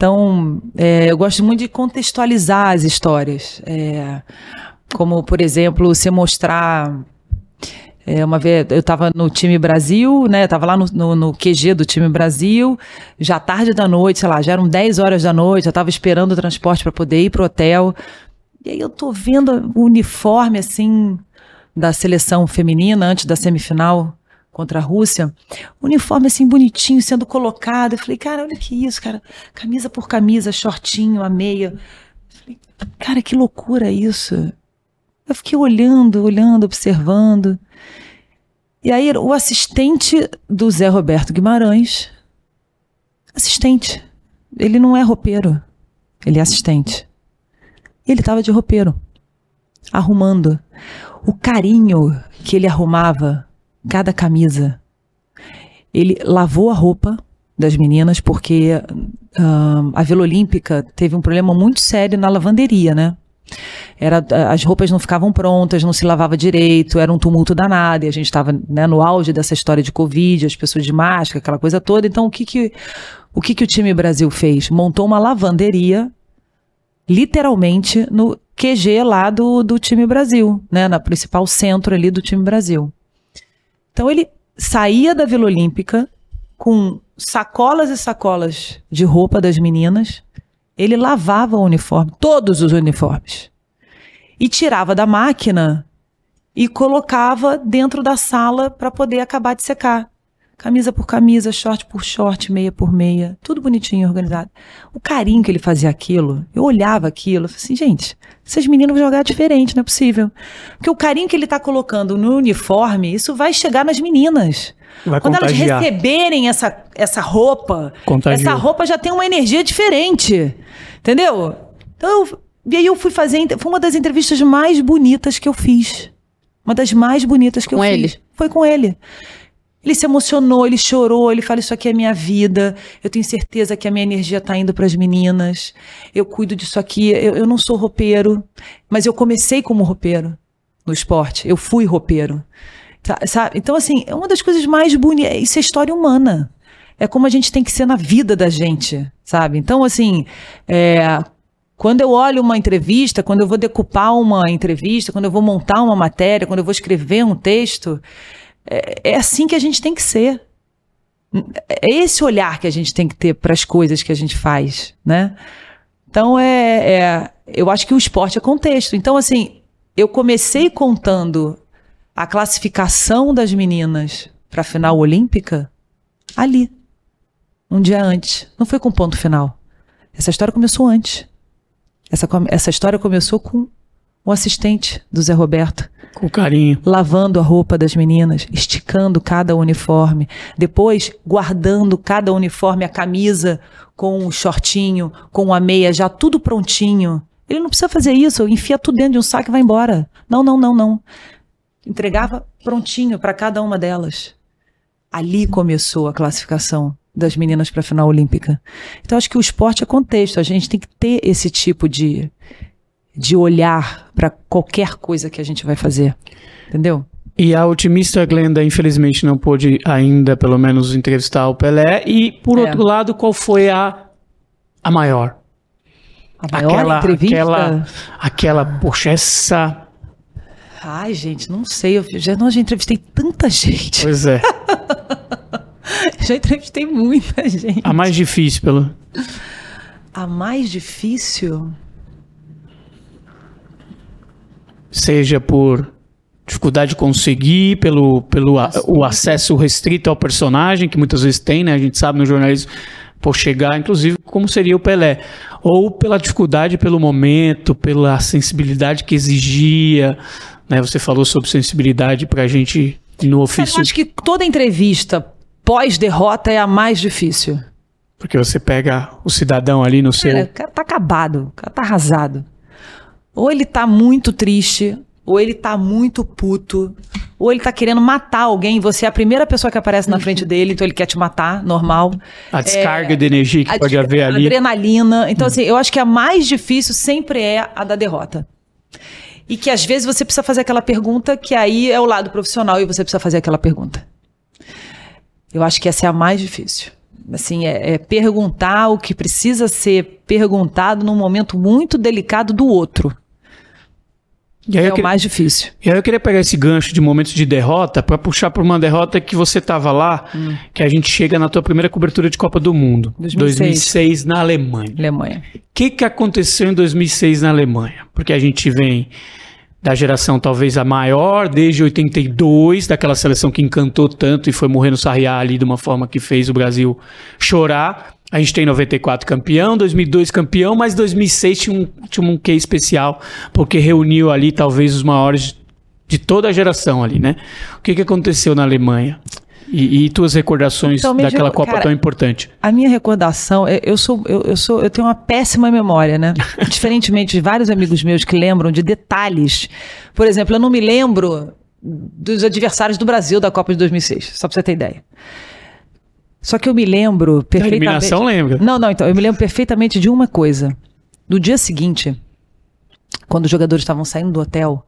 Então, é, eu gosto muito de contextualizar as histórias. É, como, por exemplo, você mostrar. É, uma vez eu estava no time Brasil, né? Estava lá no, no, no, QG do time Brasil, já tarde da noite, sei lá, já eram 10 horas da noite, eu estava esperando o transporte para poder ir pro hotel. E aí eu tô vendo o uniforme assim da seleção feminina antes da semifinal contra a Rússia, uniforme assim bonitinho sendo colocado. Eu falei, cara, olha que isso, cara. Camisa por camisa, shortinho, a meia. Eu falei, cara, que loucura isso. Eu fiquei olhando, olhando, observando. E aí o assistente do Zé Roberto Guimarães, assistente, ele não é roupeiro, ele é assistente. Ele estava de roupeiro, arrumando. O carinho que ele arrumava cada camisa. Ele lavou a roupa das meninas porque uh, a Vila Olímpica teve um problema muito sério na lavanderia, né? Era, as roupas não ficavam prontas, não se lavava direito, era um tumulto danado, e a gente estava né, no auge dessa história de Covid, as pessoas de máscara, aquela coisa toda. Então, o que, que, o, que, que o time Brasil fez? Montou uma lavanderia, literalmente, no QG lá do, do time Brasil, né, na principal centro ali do time Brasil. Então ele saía da Vila Olímpica com sacolas e sacolas de roupa das meninas. Ele lavava o uniforme, todos os uniformes. E tirava da máquina e colocava dentro da sala para poder acabar de secar camisa por camisa, short por short, meia por meia, tudo bonitinho, organizado. O carinho que ele fazia aquilo, eu olhava aquilo, eu falei assim, gente, esses meninos vão jogar diferente, não é possível. Porque o carinho que ele está colocando no uniforme, isso vai chegar nas meninas. Vai Quando contagiar. elas receberem essa, essa roupa, essa roupa já tem uma energia diferente. Entendeu? Então, e aí eu fui fazer, foi uma das entrevistas mais bonitas que eu fiz. Uma das mais bonitas que com eu ele. fiz. Foi com ele. Ele se emocionou, ele chorou, ele fala: Isso aqui é minha vida, eu tenho certeza que a minha energia está indo para as meninas, eu cuido disso aqui. Eu, eu não sou roupeiro, mas eu comecei como roupeiro no esporte, eu fui roupeiro. Sabe? Então, assim, é uma das coisas mais bonitas. Isso é história humana. É como a gente tem que ser na vida da gente, sabe? Então, assim, é, quando eu olho uma entrevista, quando eu vou decupar uma entrevista, quando eu vou montar uma matéria, quando eu vou escrever um texto, é, é assim que a gente tem que ser. É esse olhar que a gente tem que ter para as coisas que a gente faz, né? Então é, é, eu acho que o esporte é contexto. Então assim, eu comecei contando a classificação das meninas para a final olímpica ali, um dia antes. Não foi com ponto final. Essa história começou antes. Essa, essa história começou com o assistente do Zé Roberto, com carinho. Lavando a roupa das meninas, esticando cada uniforme. Depois, guardando cada uniforme, a camisa com o shortinho, com a meia, já tudo prontinho. Ele não precisa fazer isso, enfia tudo dentro de um saco e vai embora. Não, não, não, não. Entregava prontinho para cada uma delas. Ali começou a classificação das meninas para a final olímpica. Então acho que o esporte é contexto, a gente tem que ter esse tipo de de olhar para qualquer coisa que a gente vai fazer. Entendeu? E a otimista Glenda, infelizmente, não pôde ainda, pelo menos, entrevistar o Pelé. E, por é. outro lado, qual foi a, a maior? A maior aquela, entrevista? Aquela, aquela, poxa, essa... Ai, gente, não sei. Eu já, não, já entrevistei tanta gente. Pois é. já entrevistei muita gente. A mais difícil, pelo... A mais difícil seja por dificuldade de conseguir, pelo, pelo a, o acesso restrito ao personagem, que muitas vezes tem, né? A gente sabe no jornalismo, por chegar, inclusive, como seria o Pelé. Ou pela dificuldade, pelo momento, pela sensibilidade que exigia. Né? Você falou sobre sensibilidade para a gente no ofício. Eu acho que toda entrevista pós-derrota é a mais difícil. Porque você pega o cidadão ali no seu. o cara tá acabado, o cara tá arrasado. Ou ele tá muito triste, ou ele tá muito puto, ou ele tá querendo matar alguém, você é a primeira pessoa que aparece na frente dele, então ele quer te matar, normal. A descarga é, de energia que pode haver ali. Adrenalina. Então, hum. assim, eu acho que a mais difícil sempre é a da derrota. E que às vezes você precisa fazer aquela pergunta, que aí é o lado profissional e você precisa fazer aquela pergunta. Eu acho que essa é a mais difícil. Assim, é, é perguntar o que precisa ser perguntado num momento muito delicado do outro. E aí é o mais difícil. E aí eu queria pegar esse gancho de momentos de derrota para puxar para uma derrota que você estava lá, hum. que a gente chega na tua primeira cobertura de Copa do Mundo, 2006, 2006 na Alemanha. Alemanha. O que, que aconteceu em 2006 na Alemanha? Porque a gente vem da geração talvez a maior, desde 82, daquela seleção que encantou tanto e foi morrer no Sarriá ali de uma forma que fez o Brasil chorar. A gente tem 94 campeão, 2002 campeão, mas 2006 tinha um, tinha um quê especial, porque reuniu ali talvez os maiores de toda a geração ali, né? O que, que aconteceu na Alemanha? E, e tuas recordações Então, daquela Copa cara, tão importante? A minha recordação, eu sou, eu, eu sou, eu tenho uma péssima memória, né? Diferentemente de vários amigos meus que lembram de detalhes. Por exemplo, eu não me lembro dos adversários do Brasil da Copa de 2006, só pra você ter ideia. Só que eu me lembro perfeitamente. eliminação, lembra? Não, não, então, eu me lembro perfeitamente de uma coisa. No dia seguinte, quando os jogadores estavam saindo do hotel,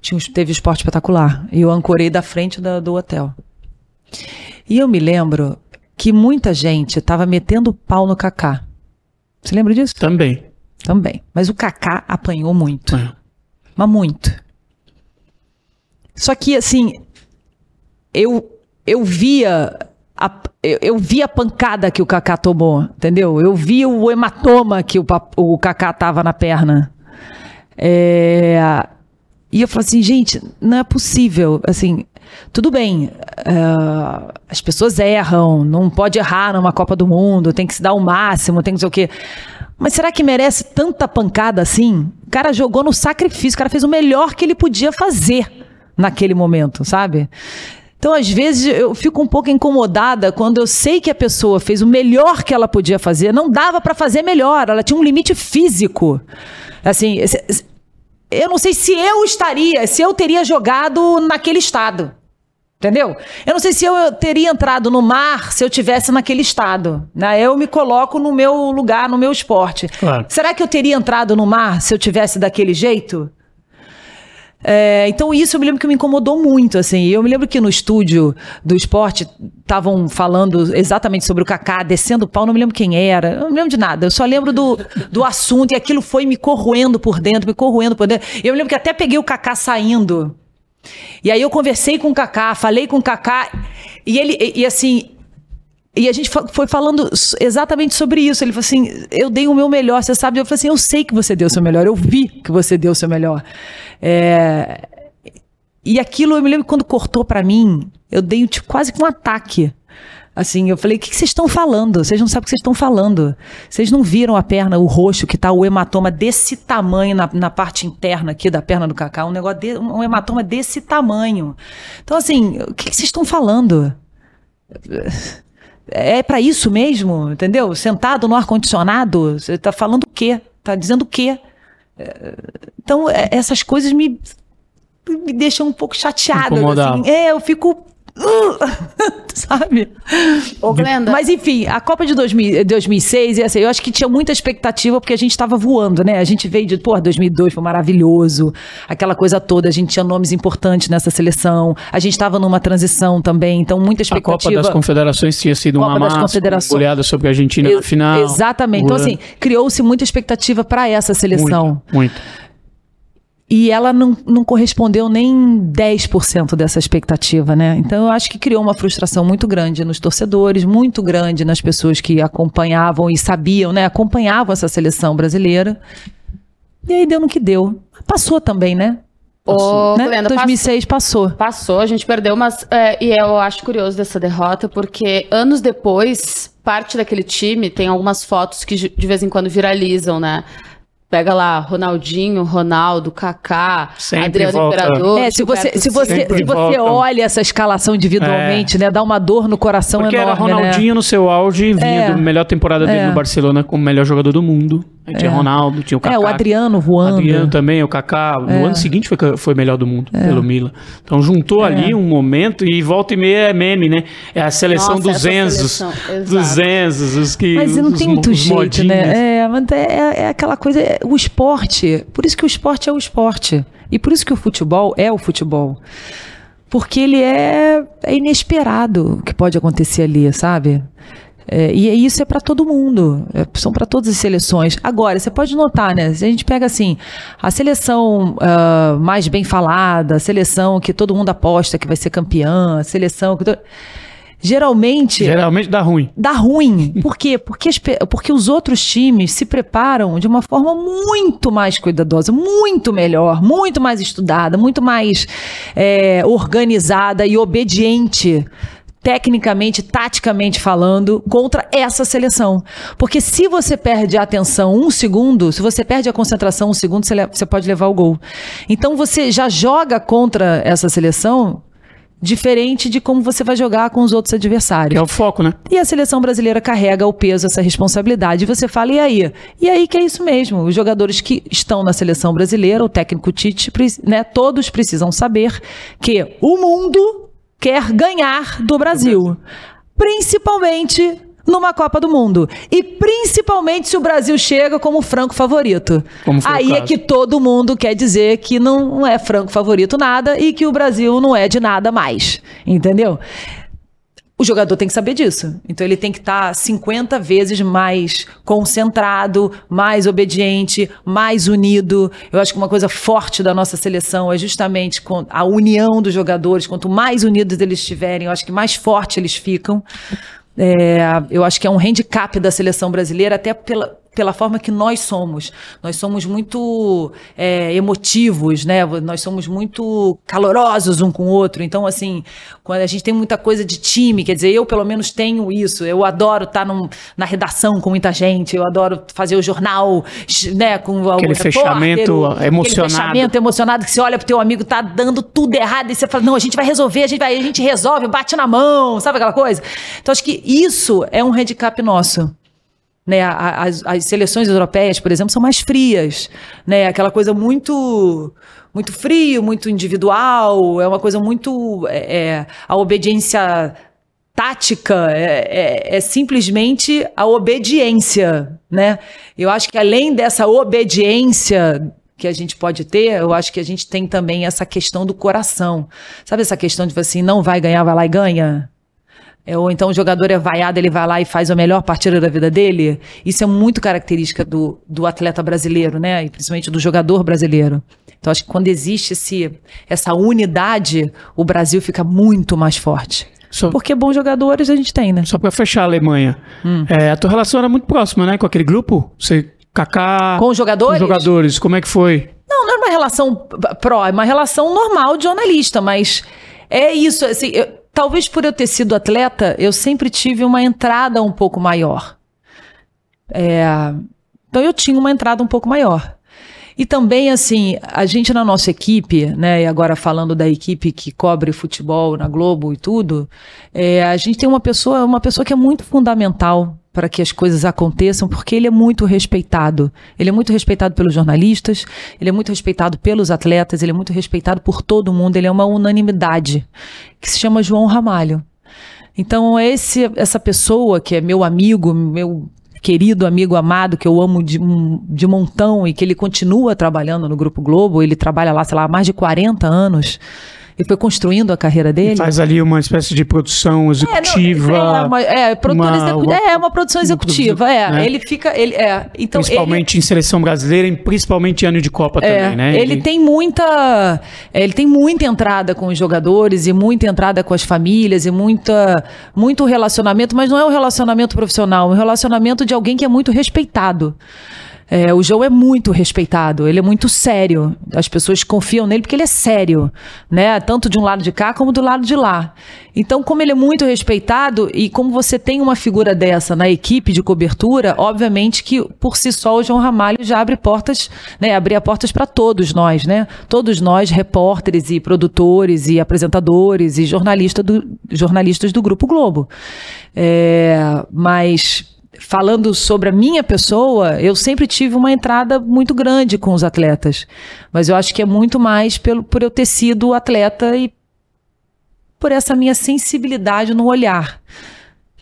tinha, um- teve esporte espetacular. E eu ancorei da frente da- do hotel. E eu me lembro que muita gente estava metendo pau no Kaká. Você lembra disso? Também. Também. Mas o Kaká apanhou muito. É. Mas muito. Só que, assim, eu, eu via. A, eu, eu vi a pancada que o Kaká tomou, entendeu? Eu vi o hematoma que o, o Kaká tava na perna. É, e eu falei assim, gente, não é possível. Assim, tudo bem, é, as pessoas erram, não pode errar numa Copa do Mundo, tem que se dar o máximo, tem que sei o quê. Mas será que merece tanta pancada assim? O cara jogou no sacrifício, o cara fez o melhor que ele podia fazer naquele momento, sabe? Então, às vezes, eu fico um pouco incomodada quando eu sei que a pessoa fez o melhor que ela podia fazer. Não dava para fazer melhor, ela tinha um limite físico. Assim, eu não sei se eu estaria, se eu teria jogado naquele estado. Entendeu? Eu não sei se eu teria entrado no mar se eu tivesse naquele estado. Né? Eu me coloco no meu lugar, no meu esporte. Claro. Será que eu teria entrado no mar se eu tivesse daquele jeito? É, então isso eu me lembro que me incomodou muito, assim. Eu me lembro que no estúdio do esporte estavam falando exatamente sobre o Kaká descendo o pau, não me lembro quem era, não me lembro de nada. Eu só lembro do, do assunto e aquilo foi me corroendo por dentro, me corroendo por dentro. Eu me lembro que até peguei o Kaká saindo. E aí eu conversei com o Kaká, falei com o Kaká e ele e, e assim, e a gente foi falando exatamente sobre isso. Ele falou assim: eu dei o meu melhor, você sabe? Eu falei assim: eu sei que você deu o seu melhor, eu vi que você deu o seu melhor. É, E aquilo, eu me lembro quando cortou pra mim, eu dei tipo, quase que um ataque. Assim, eu falei: o que vocês estão falando? Vocês não sabem o que vocês estão falando. Vocês não viram a perna, o roxo, que tá o hematoma desse tamanho na, na parte interna aqui da perna do Cacá? Um negócio, de, um hematoma desse tamanho. Então, assim, o que vocês estão falando? É pra isso mesmo, entendeu? Sentado no ar-condicionado, você tá falando o quê? Tá dizendo o quê? É, Então, é, essas coisas me, me deixam um pouco chateada. Assim. É, eu fico. sabe? Ô, Glenda. Mas enfim, a Copa de 2000, 2006, e assim, eu acho que tinha muita expectativa porque a gente estava voando, né? A gente veio de, pô, 2002 foi maravilhoso, aquela coisa toda, a gente tinha nomes importantes nessa seleção, a gente estava numa transição também, então muita A Copa expectativa. das Confederações tinha sido Copa uma massa, goleada sobre a Argentina na final. Exatamente. Então, assim, criou-se muita expectativa para essa seleção. muito, muito. E ela não, não correspondeu nem 10% dessa expectativa, né? Então eu acho que criou uma frustração muito grande nos torcedores, muito grande nas pessoas que acompanhavam e sabiam, né? Acompanhavam essa seleção brasileira. E aí deu no que deu. Passou também, né? Ô, né? Glenda, 2006 passou. Passou, a gente perdeu, mas é, e eu acho curioso dessa derrota, porque anos depois, parte daquele time tem algumas fotos que de vez em quando viralizam, né? Pega lá, Ronaldinho, Ronaldo, Kaká, Sempre Adriano volta. Imperador. É, se você, se você, Sempre se você olha essa escalação individualmente, né? Dá uma dor no coração Porque era enorme, né? Ronaldinho no seu auge, vinha É. da melhor temporada dele É. no Barcelona como melhor jogador do mundo. Aí tinha Ronaldo, tinha o Kaká. É, o Adriano voando. Adriano também, o Kaká. No ano seguinte foi, foi melhor do mundo, É. pelo Milan. Então juntou ali um momento e volta e meia é meme, né? É a seleção Nossa, dos Enzos. Dos. Enzos, os que. Mas não os, tem muito jeito, modinhos. né? É, é, é aquela coisa, é o esporte. Por isso que o esporte é o esporte. E por isso que o futebol é o futebol. Porque ele é, é inesperado o que pode acontecer ali, sabe? É, e isso é para todo mundo, é, são para todas as seleções. Agora, você pode notar, né? Se a gente pega assim, a seleção ah, mais bem falada, a seleção que todo mundo aposta que vai ser campeã, a seleção que. to- geralmente Geralmente dá ruim. dá ruim. Por quê? Porque, porque os outros times se preparam de uma forma muito mais cuidadosa, muito melhor, muito mais estudada, muito mais é, organizada e obediente. Tecnicamente, taticamente falando, contra essa seleção. Porque se você perde a atenção um segundo, se você perde a concentração um segundo, você pode levar o gol. Então você já joga contra essa seleção diferente de como você vai jogar com os outros adversários. É o foco, né? E a seleção brasileira carrega o peso, essa responsabilidade. E você fala, e aí? E aí que é isso mesmo. Os jogadores que estão na seleção brasileira, o técnico Tite, né, todos precisam saber que o mundo quer ganhar do Brasil. Principalmente numa Copa do Mundo. E principalmente se o Brasil chega como franco favorito. Como aí é que todo mundo quer dizer que não é franco favorito nada e que o Brasil não é de nada mais. Entendeu? O jogador tem que saber disso. Então ele tem que estar 50 vezes mais concentrado, mais obediente, mais unido. Eu acho que uma coisa forte da nossa seleção é justamente a união dos jogadores. Quanto mais unidos eles estiverem, eu acho que mais forte eles ficam. É, eu acho que é um handicap da seleção brasileira, até pela, pela forma que nós somos. Nós somos muito é, emotivos, né? Nós somos muito calorosos um com o outro. Então, assim, quando a gente tem muita coisa de time, quer dizer, eu pelo menos tenho isso. Eu adoro estar num- na redação com muita gente, eu adoro fazer o jornal, né? Com Aquele fechamento o- aquele emocionado. fechamento emocionado que você olha pro teu amigo, tá dando tudo errado, e você fala, não, a gente vai resolver, a gente vai, a gente resolve, bate na mão, sabe aquela coisa? Então, acho que isso é um handicap nosso. Né, as, as seleções europeias, por exemplo, são mais frias, né? Aquela coisa muito muito frio, muito individual, é uma coisa muito é, é, a obediência tática é, é- é simplesmente a obediência, né? Eu acho que além dessa obediência que a gente pode ter, eu acho que a gente tem também essa questão do coração. Sabe essa questão de assim, não vai ganhar, vai lá e ganha? É, ou então o jogador é vaiado, ele vai lá e faz a melhor partida da vida dele. Isso é muito característica do, do atleta brasileiro, né? E principalmente do jogador brasileiro. Então acho que quando existe esse, essa unidade, o Brasil fica muito mais forte. Só, Porque bons jogadores a gente tem, né? só pra fechar a Alemanha. Hum. É, a tua relação era muito próxima, né? Com aquele grupo? Você, Kaká... Com os jogadores? Com os jogadores. Como é que foi? Não, não é uma relação pró, é uma relação normal de jornalista, mas é isso, assim, eu- talvez por eu ter sido atleta, eu sempre tive uma entrada um pouco maior. É, então eu tinha uma entrada um pouco maior. E também, assim, a gente na nossa equipe, né, e agora falando da equipe que cobre futebol na Globo e tudo, é, a gente tem uma pessoa, uma pessoa que é muito fundamental para que as coisas aconteçam, porque ele é muito respeitado. Ele é muito respeitado pelos jornalistas, ele é muito respeitado pelos atletas, ele é muito respeitado por todo mundo, ele é uma unanimidade, que se chama João Ramalho. Então, esse, essa pessoa que é meu amigo, meu querido amigo amado, que eu amo de, de montão e que ele continua trabalhando no Grupo Globo, ele trabalha lá, sei lá, há mais de 40 anos. Ele foi construindo a carreira dele. Faz ali uma espécie de produção executiva. É, não, é, uma, é, uma- uma- é uma produção executiva, é. né? Ele fica, ele é. Então principalmente em seleção brasileira e principalmente em ano de Copa ele, é, também, né? ele tem muita, é, ele tem muita entrada com os jogadores e muita entrada com as famílias e muita, muito relacionamento, mas não é um relacionamento profissional, é um relacionamento de alguém que é muito respeitado. É, o João é muito respeitado, ele é muito sério. As pessoas confiam nele porque ele é sério, né? Tanto de um lado de cá como do lado de lá. Então, como ele é muito respeitado e como você tem uma figura dessa na equipe de cobertura, obviamente que por si só o João Ramalho já abre portas, né? Abria portas para todos nós, né? Todos nós, repórteres e produtores e apresentadores e jornalista do, jornalistas do Grupo Globo. É, mas falando sobre a minha pessoa, eu sempre tive uma entrada muito grande com os atletas. Mas eu acho que é muito mais pelo, por eu ter sido atleta e por essa minha sensibilidade no olhar.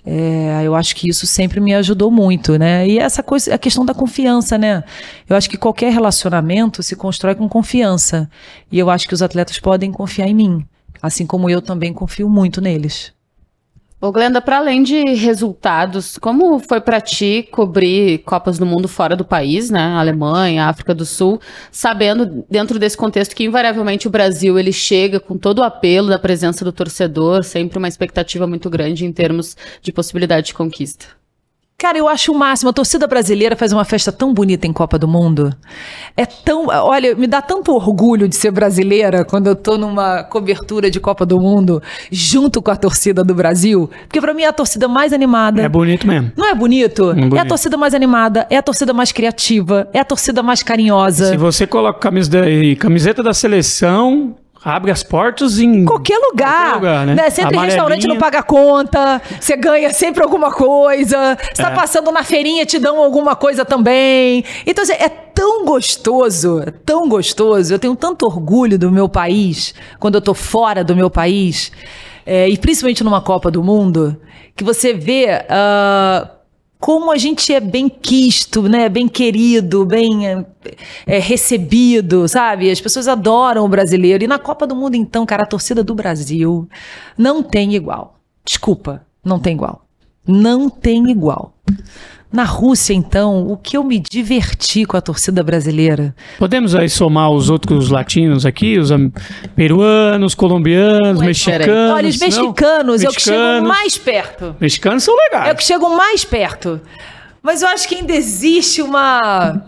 É, eu acho que isso sempre me ajudou muito, né? E essa coisa, a questão da confiança, né? Eu acho que qualquer relacionamento se constrói com confiança. E eu acho que os atletas podem confiar em mim. Assim como eu também confio muito neles. Ô Glenda, para além de resultados, como foi para ti cobrir Copas do Mundo fora do país, né? Alemanha, África do Sul, sabendo dentro desse contexto que invariavelmente o Brasil ele chega com todo o apelo da presença do torcedor, sempre uma expectativa muito grande em termos de possibilidade de conquista. Cara, eu acho o máximo. A torcida brasileira faz uma festa tão bonita em Copa do Mundo. É tão. Olha, me dá tanto orgulho de ser brasileira quando eu tô numa cobertura de Copa do Mundo junto com a torcida do Brasil. Porque para mim é a torcida mais animada. É bonito mesmo. Não é bonito? É bonito. É a torcida mais animada, é a torcida mais criativa, é a torcida mais carinhosa. Se você coloca camiseta, camiseta da seleção, abre as portas em qualquer lugar. Qualquer lugar, né? Entra em restaurante não paga conta, você ganha sempre alguma coisa, você tá É. passando na feirinha, te dão alguma coisa também. Então, assim, é tão gostoso, é tão gostoso. Eu tenho tanto orgulho do meu país, quando eu tô fora do meu país, é, e principalmente numa Copa do Mundo, que você vê. ah, como a gente é bem quisto, né? Bem querido, bem é, recebido, sabe? As pessoas adoram o brasileiro. E na Copa do Mundo, então, cara, a torcida do Brasil não tem igual. Desculpa, não tem igual. Não tem igual. Na Rússia, então, o que eu me diverti com a torcida brasileira. Podemos aí somar os outros latinos aqui, os peruanos, colombianos, Ué, mexicanos. Olha, os mexicanos, é o que chegam Mexicanos. mais perto. Mexicanos são É o legais. que chegam mais perto. Mas eu acho que ainda existe uma.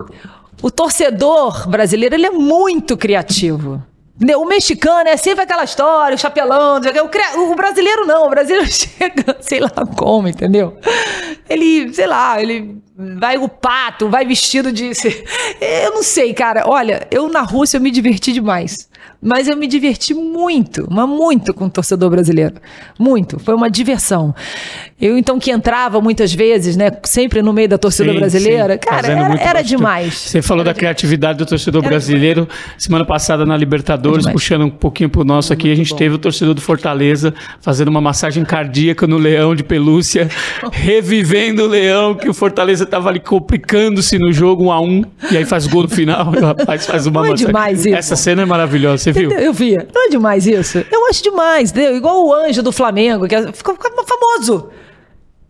O torcedor brasileiro ele é muito criativo. O mexicano é sempre aquela história, o chapelão, o o brasileiro não, o brasileiro chega, sei lá como, entendeu? Ele, sei lá, ele vai o pato, vai vestido de. Eu não sei, cara. Olha, eu na Rússia eu me diverti demais. Mas eu me diverti muito, mas muito com o torcedor brasileiro. Muito. Foi uma diversão. Eu, então, que entrava muitas vezes, né? Sempre no meio da torcida Sim, brasileira. sim, Cara, fazendo era, era demais. Você falou da criatividade do torcedor brasileiro. Semana passada na Libertadores, puxando um pouquinho pro nosso aqui, a gente teve o torcedor do Fortaleza fazendo uma massagem cardíaca no leão de pelúcia, revivendo o leão que o Fortaleza tava ali complicando-se no jogo um a um, e aí faz gol no final, e o rapaz faz uma Não é demais isso? Essa cena é maravilhosa, você viu? Eu vi. Não é demais isso? Eu acho demais, entendeu? Igual o anjo do Flamengo, que é- ficou, ficou famoso.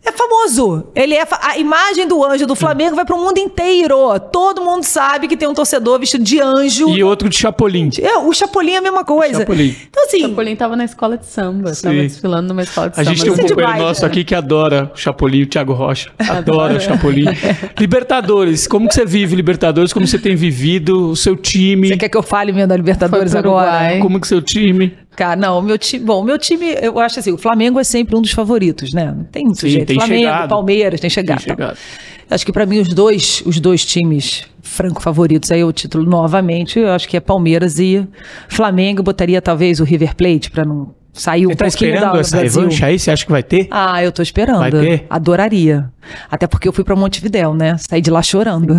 É famoso. Ele é fa- a imagem do anjo do Flamengo vai pro mundo inteiro. Todo mundo sabe que tem um torcedor vestido de anjo. E outro de Chapolin. É, o Chapolin é a mesma coisa. Chapolin. Então assim, Chapolin tava na escola de samba, Sim. tava desfilando numa escola de A samba. gente tem um companheiro demais, nosso né? aqui que adora o Chapolin, o Thiago Rocha. Adora o Chapolin. Libertadores, como que você vive Libertadores? Como você tem vivido o seu time? você quer que eu fale minha da Libertadores agora? Como que seu time? Cara, não, o meu time. Bom, o meu time, eu acho assim, o Flamengo é sempre um dos favoritos, né? Não tem muito Sim, jeito. tem Flamengo, chegado. Palmeiras, tem chegado. Tem chegado. Acho que pra mim os dois, os dois times franco favoritos aí o título novamente, eu acho que é Palmeiras e Flamengo. Botaria talvez o River Plate pra não sair um Você tá pouquinho da esperando do essa Brasil. revanche aí? Você acha que vai ter? Ah, eu tô esperando. Vai ter? Adoraria. Até porque eu fui pra Montevidéu, né? Saí de lá chorando.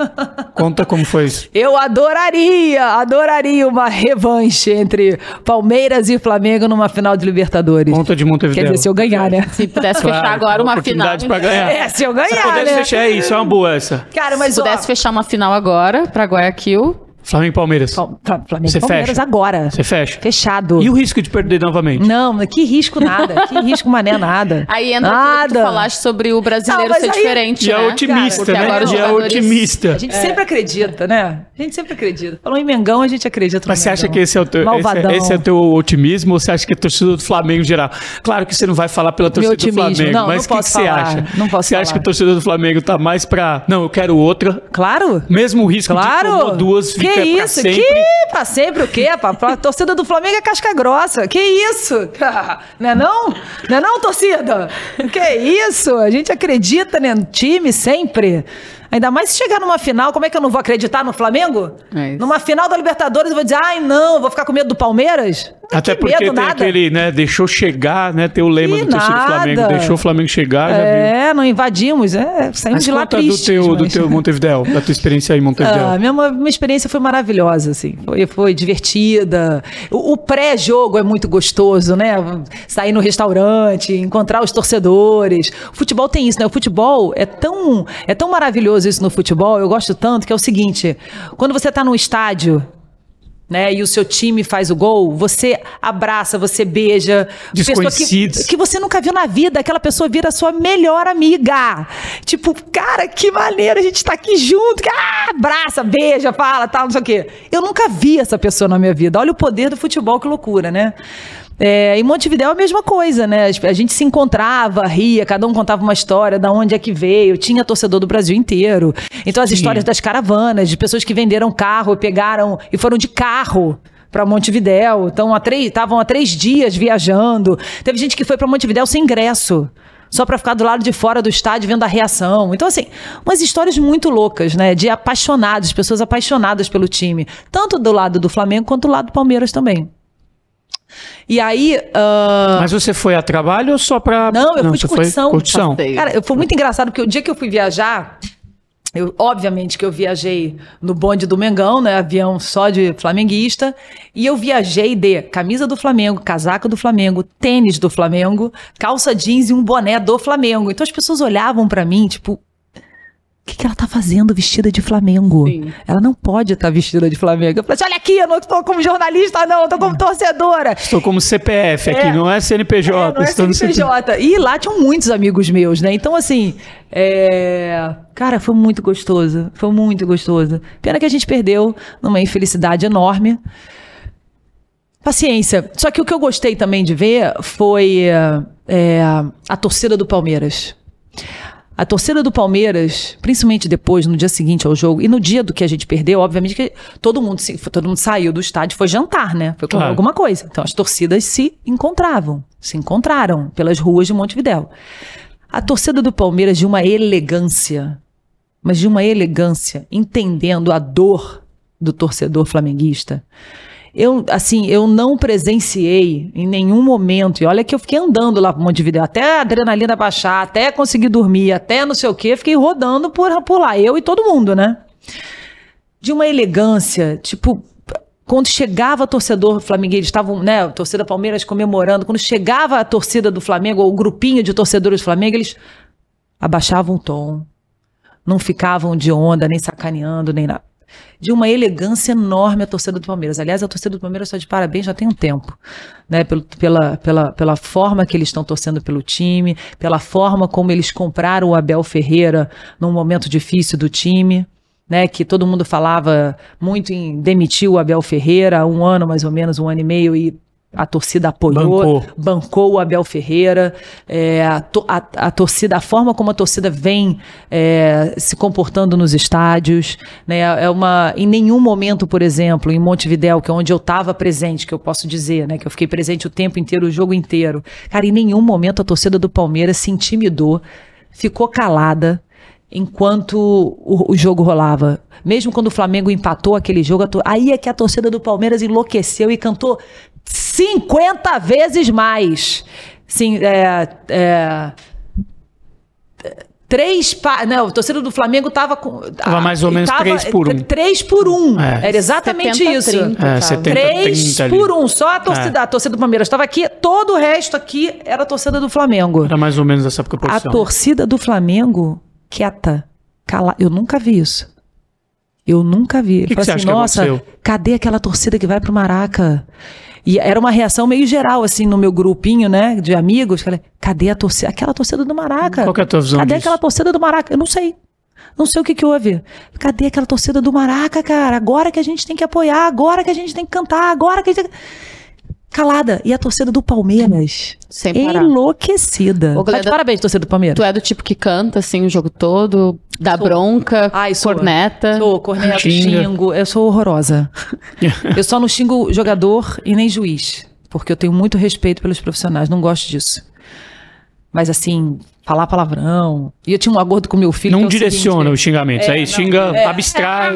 Conta como foi isso. Eu adoraria, adoraria uma revanche entre Palmeiras e Flamengo numa final de Libertadores. Conta de Montevideo. Quer dizer, se eu ganhar, né? Se pudesse Claro, fechar agora uma final. pra ganhar. É, se eu ganhar, Se pudesse né? fechar, é isso, é uma boa essa. Cara, mas Se ó, pudesse fechar uma final agora pra Guayaquil, Flamengo e Palmeiras. Fla- Fla- Flamengo Você e Palmeiras fecha? agora. Você fecha. Fechado. E o risco de perder novamente? Não, que risco nada. Que risco mané nada. aí entra aquilo que tu nada. falaste sobre o brasileiro ser aí- diferente, E é né? otimista, Porque né? agora E é otimista. A gente sempre acredita, né? A gente sempre acredita. Falou em Mengão, a gente acredita no Mas você acha Mengão. que esse é o teu, esse, é- esse é o teu otimismo ou você acha que é torcida do Flamengo em geral? Claro que você não vai falar pela torcida do. Flamengo, Não, mas o que, que posso você acha? Não posso você acha falar. que a torcida do Flamengo tá mais pra. Não, eu quero outra. Claro. Mesmo o risco de Claro! tomar duas que fica pra isso? sempre. Que pra sempre o quê? pá? A torcida do Flamengo é casca grossa. Que isso? Não é não? Não é não, torcida? Que isso? A gente acredita né, no time sempre. Ainda mais se chegar numa final, como é que eu não vou acreditar no Flamengo? É numa final da Libertadores eu vou dizer, ai não, vou ficar com medo do Palmeiras? Até Que porque medo, tem nada. aquele, né? Deixou chegar, né? Tem o lema Que do torcedor do Flamengo. Deixou o Flamengo chegar, já viu. É, não invadimos, é, saímos Mas de lá tristes. do teu, do mas- teu Montevideo, da tua experiência aí em Montevideo. Ah, minha, minha experiência foi maravilhosa, assim. Foi, foi divertida. O, o pré-jogo é muito gostoso, né? Sair no restaurante, encontrar os torcedores. O futebol tem isso, né? O futebol é tão, é tão maravilhoso isso no futebol. Eu gosto tanto que é o seguinte: quando você tá num estádio né? E o seu time faz o gol, você abraça, você beija. pessoa Desconhecidos. Que, que você nunca viu na vida, aquela pessoa vira sua melhor amiga. Tipo, cara, que maneiro, a gente tá aqui junto. Ah, abraça, beija, fala, tal, não sei o quê. Eu nunca vi essa pessoa na minha vida. Olha o poder do futebol, que loucura, né? É, em Montevidéu é a mesma coisa, né? A gente se encontrava, ria, cada um contava uma história, da onde é que veio. Tinha torcedor do Brasil inteiro. Então as Tinha. histórias das caravanas, de pessoas que venderam carro, pegaram e foram de carro para Montevidéu. Então, estavam há três dias viajando. Teve gente que foi para Montevidéu sem ingresso. Só para ficar do lado de fora do estádio vendo a reação. Então, assim, umas histórias muito loucas, né? De apaixonados, pessoas apaixonadas pelo time. Tanto do lado do Flamengo quanto do lado do Palmeiras também. E aí. ah, Mas você foi a trabalho ou só pra. Não, eu fui de curtição. curtição. Cara, eu- foi muito engraçado, porque o dia que eu fui viajar, eu, obviamente que eu viajei no bonde do Mengão, né? Avião só de flamenguista. E eu viajei de camisa do Flamengo, casaca do Flamengo, tênis do Flamengo, calça jeans e um boné do Flamengo. Então as pessoas olhavam pra mim, tipo. O que, que ela tá fazendo vestida de Flamengo? Sim. Ela não pode estar vestida de Flamengo. Eu falei assim: olha aqui, eu não estou como jornalista, não, eu tô como torcedora. Estou como CPF aqui, É. não é CNPJ. É, não é estou no CNPJ. E lá tinham muitos amigos meus, né? Então, assim, é... cara, foi muito gostoso. Foi muito gostoso. Pena que a gente perdeu numa infelicidade enorme. Paciência. Só que o que eu gostei também de ver foi é, a torcida do Palmeiras. A torcida do Palmeiras, principalmente depois, no dia seguinte ao jogo, e no dia do que a gente perdeu, obviamente que todo mundo, se- todo mundo saiu do estádio, foi jantar, né? Foi comer Claro. alguma coisa. Então as torcidas se encontravam, se encontraram pelas ruas de Montevidéu. A torcida do Palmeiras de uma elegância, mas de uma elegância, entendendo a dor do torcedor flamenguista. Eu, assim, eu não presenciei em nenhum momento, e olha que eu fiquei andando lá pro Montevideo, até a adrenalina baixar, até conseguir dormir, até não sei o quê, fiquei rodando por, por lá, eu e todo mundo, né? De uma elegância, tipo, quando chegava torcedor flamenguista, eles estavam, né, torcida Palmeiras comemorando, quando chegava a torcida do Flamengo, ou o grupinho de torcedores do Flamengo, eles abaixavam o tom, não ficavam de onda, nem sacaneando, nem nada. De uma elegância enorme a torcida do Palmeiras. Aliás, a torcida do Palmeiras está de parabéns já tem um tempo. Né? Pelo- pela, pela, pela forma que eles estão torcendo pelo time, pela forma como eles compraram o Abel Ferreira num momento difícil do time. Né, que todo mundo falava muito em demitir o Abel Ferreira há um ano, mais ou menos, um ano e meio, e a torcida apoiou, Bancou. bancou o Abel Ferreira, é, a, a- a torcida, a forma como a torcida vem é, se comportando nos estádios, né, é uma, em nenhum momento, por exemplo, em Montevidéu, que é onde eu estava presente, que eu posso dizer, né, que eu fiquei presente o tempo inteiro, o jogo inteiro, cara, em nenhum momento a torcida do Palmeiras se intimidou, ficou calada, enquanto o, o jogo rolava. Mesmo quando o Flamengo empatou aquele jogo, aí é que a torcida do Palmeiras enlouqueceu e cantou 50 vezes mais. Sim, é, é, Três. Pa... Não, a torcida do Flamengo tava com. Tava mais ou menos três por um. Três por um. É. Era exatamente 70, isso. 30, É, tava. 70. 3 30 ali. por um. Só a torcida, a torcida do Palmeiras estava aqui, todo o resto aqui era a torcida do Flamengo. Era mais ou menos essa A proporção. torcida do Flamengo quieta, cala. Eu nunca vi isso. Eu nunca vi. que Eu falei você assim, acha que nossa, aconteceu?" cadê aquela torcida que vai pro Maraca? E era uma reação meio geral, assim, no meu grupinho, né, de amigos. Falei, cadê a torcida? Aquela torcida do Maraca. Qual é a tua visão Cadê disso? aquela torcida do Maraca? Eu não sei. Não sei o que que houve. Cadê aquela torcida do Maraca, cara? Agora que a gente tem que apoiar, agora que a gente tem que cantar, agora que a gente tem que... Calada. E a torcida do Palmeiras? Sem parar. Enlouquecida. Ô, Tá parabéns, torcida do Palmeiras. Tu é do tipo que canta, assim, o jogo todo, dá bronca, Ai, sou. corneta. Sou corneta, Xinga. xingo. Eu sou horrorosa. eu só não xingo jogador e nem juiz. Porque eu tenho muito respeito pelos profissionais. Não gosto disso. Mas assim, falar palavrão. E eu tinha um acordo com meu filho. Não que é o direciona seguinte, os xingamentos. É, aí não, xinga, é. abstrai.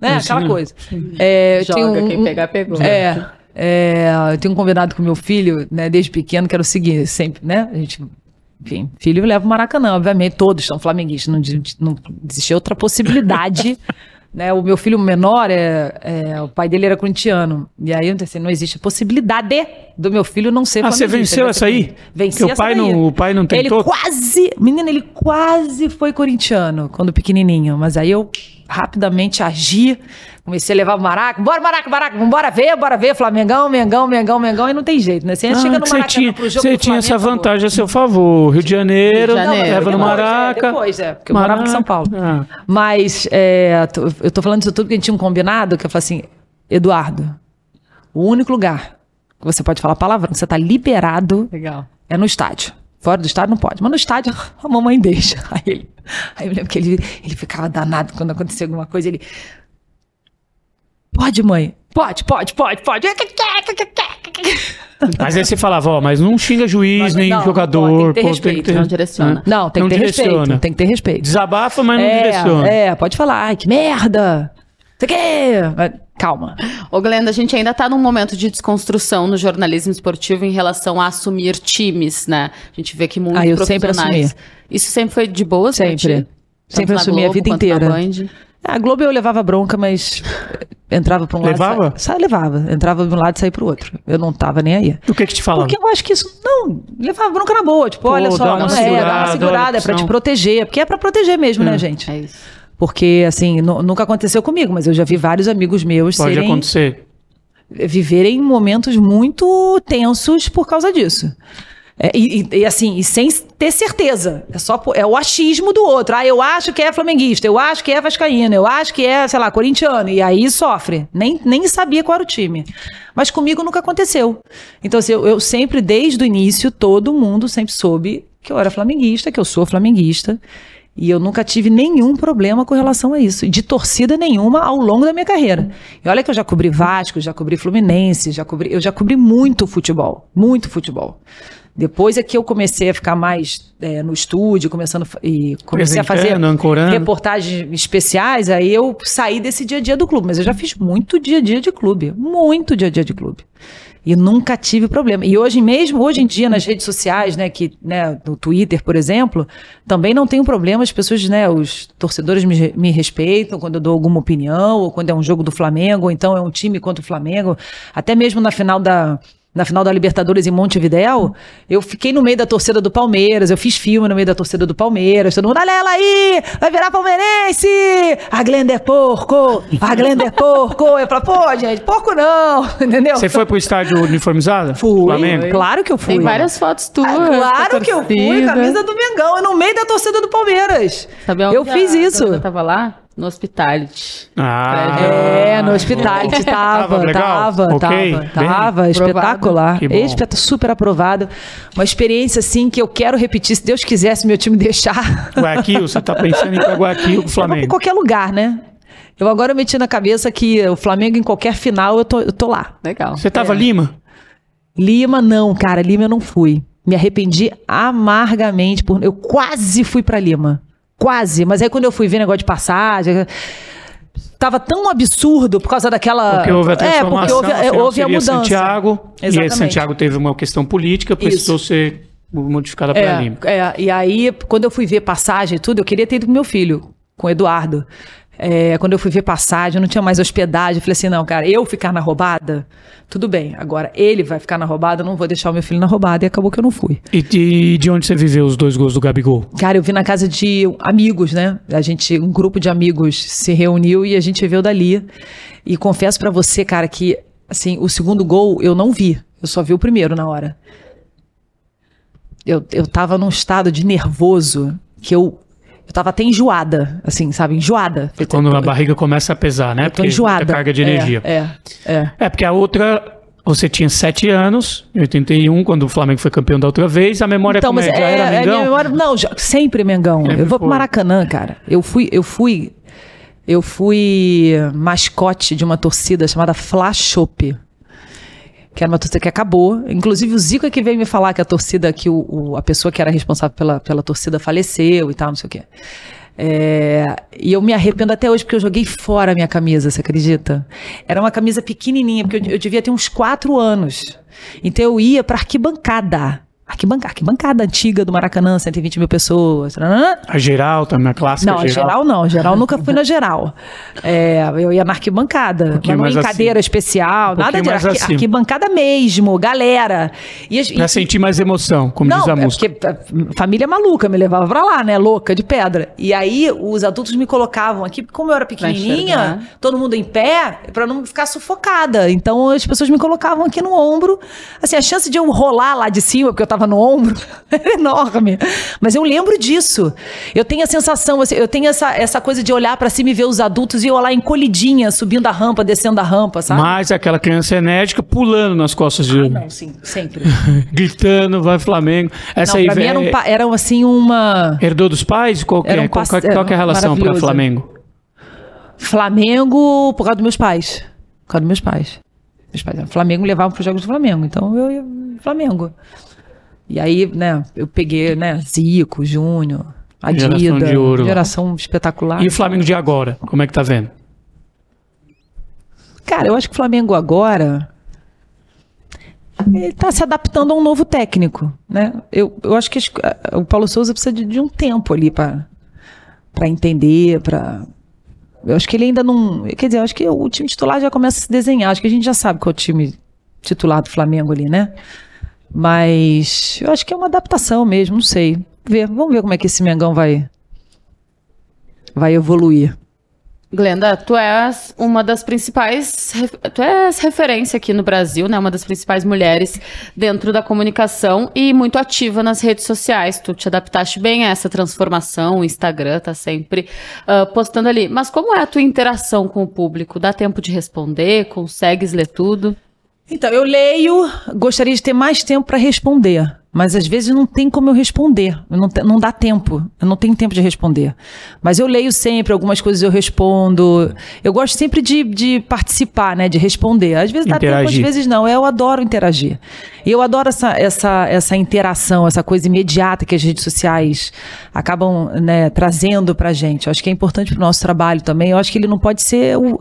né? Assim, Aquela coisa. É, Joga, um- quem pegar, pegou. É, é, eu tenho um combinado com meu filho, né, desde pequeno, que era o seguinte, sempre, né, a gente, enfim, filho leva o Maracanã, obviamente, todos são flamenguistas, não, não existe outra possibilidade, né, o meu filho menor, é, é, o pai dele era corintiano, e aí, assim, não existe a possibilidade do meu filho não ser Ah, você venceu essa aí? Venci Porque o essa pai daí. não- o pai não tentou? Ele quase, menina, ele quase foi corintiano, quando pequenininho, mas aí eu rapidamente agi. Comecei a levar o Maraca. Bora, Maraca, Maraca, vambora ver, bora ver. Flamengão, Mengão, Mengão, Mengão. E não tem jeito, né? Você Ah, chega no que você Maracanã tinha, pro jogo você tinha essa vantagem a seu favor. Rio de Janeiro, Rio de Janeiro. leva no Depois, Maraca. é, depois, é, porque eu morava em São Paulo. Ah. Mas é, eu tô falando isso tudo porque a gente tinha um combinado que eu falei assim, Eduardo, o único lugar que você pode falar palavrão, que você tá liberado Legal. é no estádio. Fora do estádio não pode, mas no estádio a mamãe deixa. Aí, ele, aí eu lembro que ele, ele ficava danado quando acontecia alguma coisa. Ele. Pode, mãe? Pode, pode, pode, pode. Mas aí você falava, ó, mas não xinga juiz, Mas nem não, jogador. pô, tem que ter pô, respeito, não direciona. Não, tem Não que ter direciona. respeito. Tem que ter respeito. Desabafa, mas não é, direciona. é, pode falar. Ai, que merda. Você quer? Mas Calma. Ô, Glenda, a gente ainda tá num momento de desconstrução no jornalismo esportivo em relação a assumir times, né? A gente vê que muitos Ah, eu sempre profissionais... assumi. Isso sempre foi de boas Sempre. Sempre assumi a Globo vida quanto na inteira. Band? A Globo eu levava bronca, mas entrava pra um Levava? lado. Sa... sa- levava. Entrava de um lado e saía pro outro. Eu não tava nem aí. O que que te falava? Porque eu acho que isso. Não, levava bronca na boa. Tipo, Pô, olha dá só, uma não é, dá segurada, uma segurada, é pra te proteger. Porque é pra proteger mesmo, né, gente? É isso. Porque, assim, nu- nunca aconteceu comigo, mas eu já vi vários amigos meus Pode serem, acontecer. viverem momentos muito tensos por causa disso. É, e, e- assim, e sem ter certeza. É só é o achismo do outro. Ah, eu acho que é flamenguista, eu acho que é vascaíno, eu acho que é, sei lá, corintiano. E aí sofre. Nem, nem sabia qual era o time. Mas comigo nunca aconteceu. Então, assim, eu, eu sempre, desde o início, todo mundo sempre soube que eu era flamenguista, que eu sou flamenguista. E eu nunca tive nenhum problema com relação a isso, de torcida nenhuma ao longo da minha carreira. E olha que eu já cobri Vasco, já cobri Fluminense, já cobri, eu já cobri muito futebol, muito futebol. Depois é que eu comecei a ficar mais é, no estúdio, começando e comecei a fazer ancorando. reportagens especiais, aí eu saí desse dia a dia do clube, mas eu já fiz muito dia a dia de clube, muito dia a dia de clube. E nunca tive problema. E hoje mesmo, hoje em dia, nas redes sociais, né, que, né, no Twitter, por exemplo, também não tenho problema. As pessoas, né, os torcedores me, me respeitam quando eu dou alguma opinião, ou quando é um jogo do Flamengo, ou então é um time contra o Flamengo. Até mesmo na final da. Na final da Libertadores em Montevidéu, eu fiquei no meio da torcida do Palmeiras, eu fiz filme no meio da torcida do Palmeiras, todo mundo, olha ela aí, vai virar palmeirense! A Glenda é porco! A Glenda é porco! Eu falo, pô, gente, porco não! Entendeu? Você foi pro estádio uniformizado? Fui. Flamengo? Claro que eu fui. Tem várias fotos tuas. Ah, claro que eu fui, camisa do Mengão, eu no meio da torcida do Palmeiras. Sabe onde eu fiz a isso. Glenda tava lá? No Hospitality. Ah, É, no hospitality Tava tava, legal? tava, tava, bem tava, aprovado. espetacular. Que bom. Espet- super aprovado. Uma experiência assim que eu quero repetir, se Deus quiser, se meu time deixar. Guayaquil, você tá pensando em ir pra Guayaquil com o Eu vou pra Flamengo. qualquer lugar, né? Eu agora meti na cabeça que o Flamengo em qualquer final eu tô, eu tô lá. Legal. Você tava Lima? Lima não, cara, Lima eu não fui. Me arrependi amargamente por eu quase fui pra Lima. Quase, mas aí quando eu fui ver negócio de passagem, tava tão absurdo por causa daquela Porque houve a É, transformação, porque houve, é, houve a mudança. Santiago, e Exatamente. aí Santiago teve uma questão política, precisou ser modificada para Lima. É, é, e aí, quando eu fui ver passagem e tudo, eu queria ter ido com meu filho, com o Eduardo. É, quando eu fui ver passagem, eu não tinha mais hospedagem. Eu falei assim: não, cara, eu ficar na roubada, tudo bem. Agora, ele vai ficar na roubada, eu não vou deixar o meu filho na roubada. E acabou que eu não fui. E de, de onde você viveu os dois gols do Gabigol? Cara, eu vi na casa de amigos, né? A gente, um grupo de amigos se reuniu e a gente viu dali. E confesso pra você, cara, que assim, o segundo gol eu não vi. Eu só vi o primeiro na hora. Eu, eu tava num estado de nervoso que eu eu tava até enjoada, assim, sabe? Enjoada. Tô- Quando a barriga começa a pesar, né? eu tô enjoada. muita carga de É, energia. É, é. É, porque a outra, você tinha sete anos, em 81, quando o Flamengo foi campeão da outra vez, a memória Então, como mas é, já é, era é Mengão? minha memória. Não, já- sempre Mengão. Sempre eu vou pro foi. Maracanã, cara. Eu fui, eu fui, eu fui mascote de uma torcida chamada Flashop. Que era uma torcida que acabou. Inclusive, o Zico é que veio me falar que a torcida, que o, o- a pessoa que era responsável pela, pela torcida faleceu e tal, não sei o quê. É, e eu me arrependo até hoje porque eu joguei fora a minha camisa, você acredita? Era uma camisa pequenininha, porque eu, eu devia ter uns quatro anos. Então eu ia pra arquibancada. Arquibancada, arquibancada antiga do Maracanã, 120 mil pessoas. Né? A geral também, a clássica Não, a geral não. Geral nunca fui na geral. É, eu ia na arquibancada. pouquinho mas não em cadeira especial, Um nada de arqui- acima. arquibancada mesmo, galera. E, as- Pra e- sentir mais emoção, como não, diz a é música. porque a família maluca me levava pra lá, né? Louca, de pedra. E aí os adultos me colocavam aqui, como eu era pequenininha, todo mundo em pé, pra não ficar sufocada. Então as pessoas me colocavam aqui no ombro. Assim, a chance de eu rolar lá de cima, porque eu tava no ombro, era enorme. Mas eu lembro disso. Eu tenho a sensação, assim, eu tenho essa, essa coisa de olhar pra cima e ver os adultos e eu lá encolhidinha, subindo a rampa, descendo a rampa, sabe? Mas aquela criança enérgica pulando nas costas de. Não, sim, sempre. gritando, vai Flamengo. Essa não, aí pra mim é- era, um, pa- era assim uma. herdou dos pais? Qual é? um Qual, pass- qual- qual que é a relação para. Flamengo? Flamengo por causa dos meus pais. Por causa dos meus pais. Meus pais. Flamengo me levavam para os jogos do Flamengo. Então eu ia Flamengo. E aí, né, eu peguei, né, Zico, Júnior, Adida, Geração de ouro lá. geração espetacular. E o Flamengo de agora? Como é que tá vendo? Cara, eu acho que o Flamengo agora ele tá se adaptando a um novo técnico, né? Eu, eu acho que o Paulo Souza precisa de, de um tempo ali para para entender, para eu acho que ele ainda não, quer dizer, eu acho que o time titular já começa a se desenhar, acho que a gente já sabe qual é o time titular do Flamengo ali, né? Mas eu acho que é uma adaptação mesmo, não sei. Ver, vamos ver como é que esse Mengão vai vai evoluir. Glenda, tu és uma das principais, tu és referência aqui no Brasil, né? Uma das principais mulheres dentro da comunicação e muito ativa nas redes sociais. Tu te adaptaste bem a essa transformação, o Instagram tá sempre ah, postando ali. Mas como é a tua interação com o público? Dá tempo de responder? Consegues ler tudo? Então, eu leio, gostaria de ter mais tempo para responder, mas às vezes não tem como eu responder, não, não dá tempo, eu não tenho tempo de responder. Mas eu leio sempre, algumas coisas eu respondo. Eu gosto sempre de, de participar, né, de responder. Às vezes dá tempo, às Interagir. vezes não. Eu adoro interagir. E eu adoro essa, essa, essa interação, essa coisa imediata que as redes sociais acabam né, trazendo pra gente. Eu acho que é importante pro nosso trabalho também. Eu acho que ele não pode ser o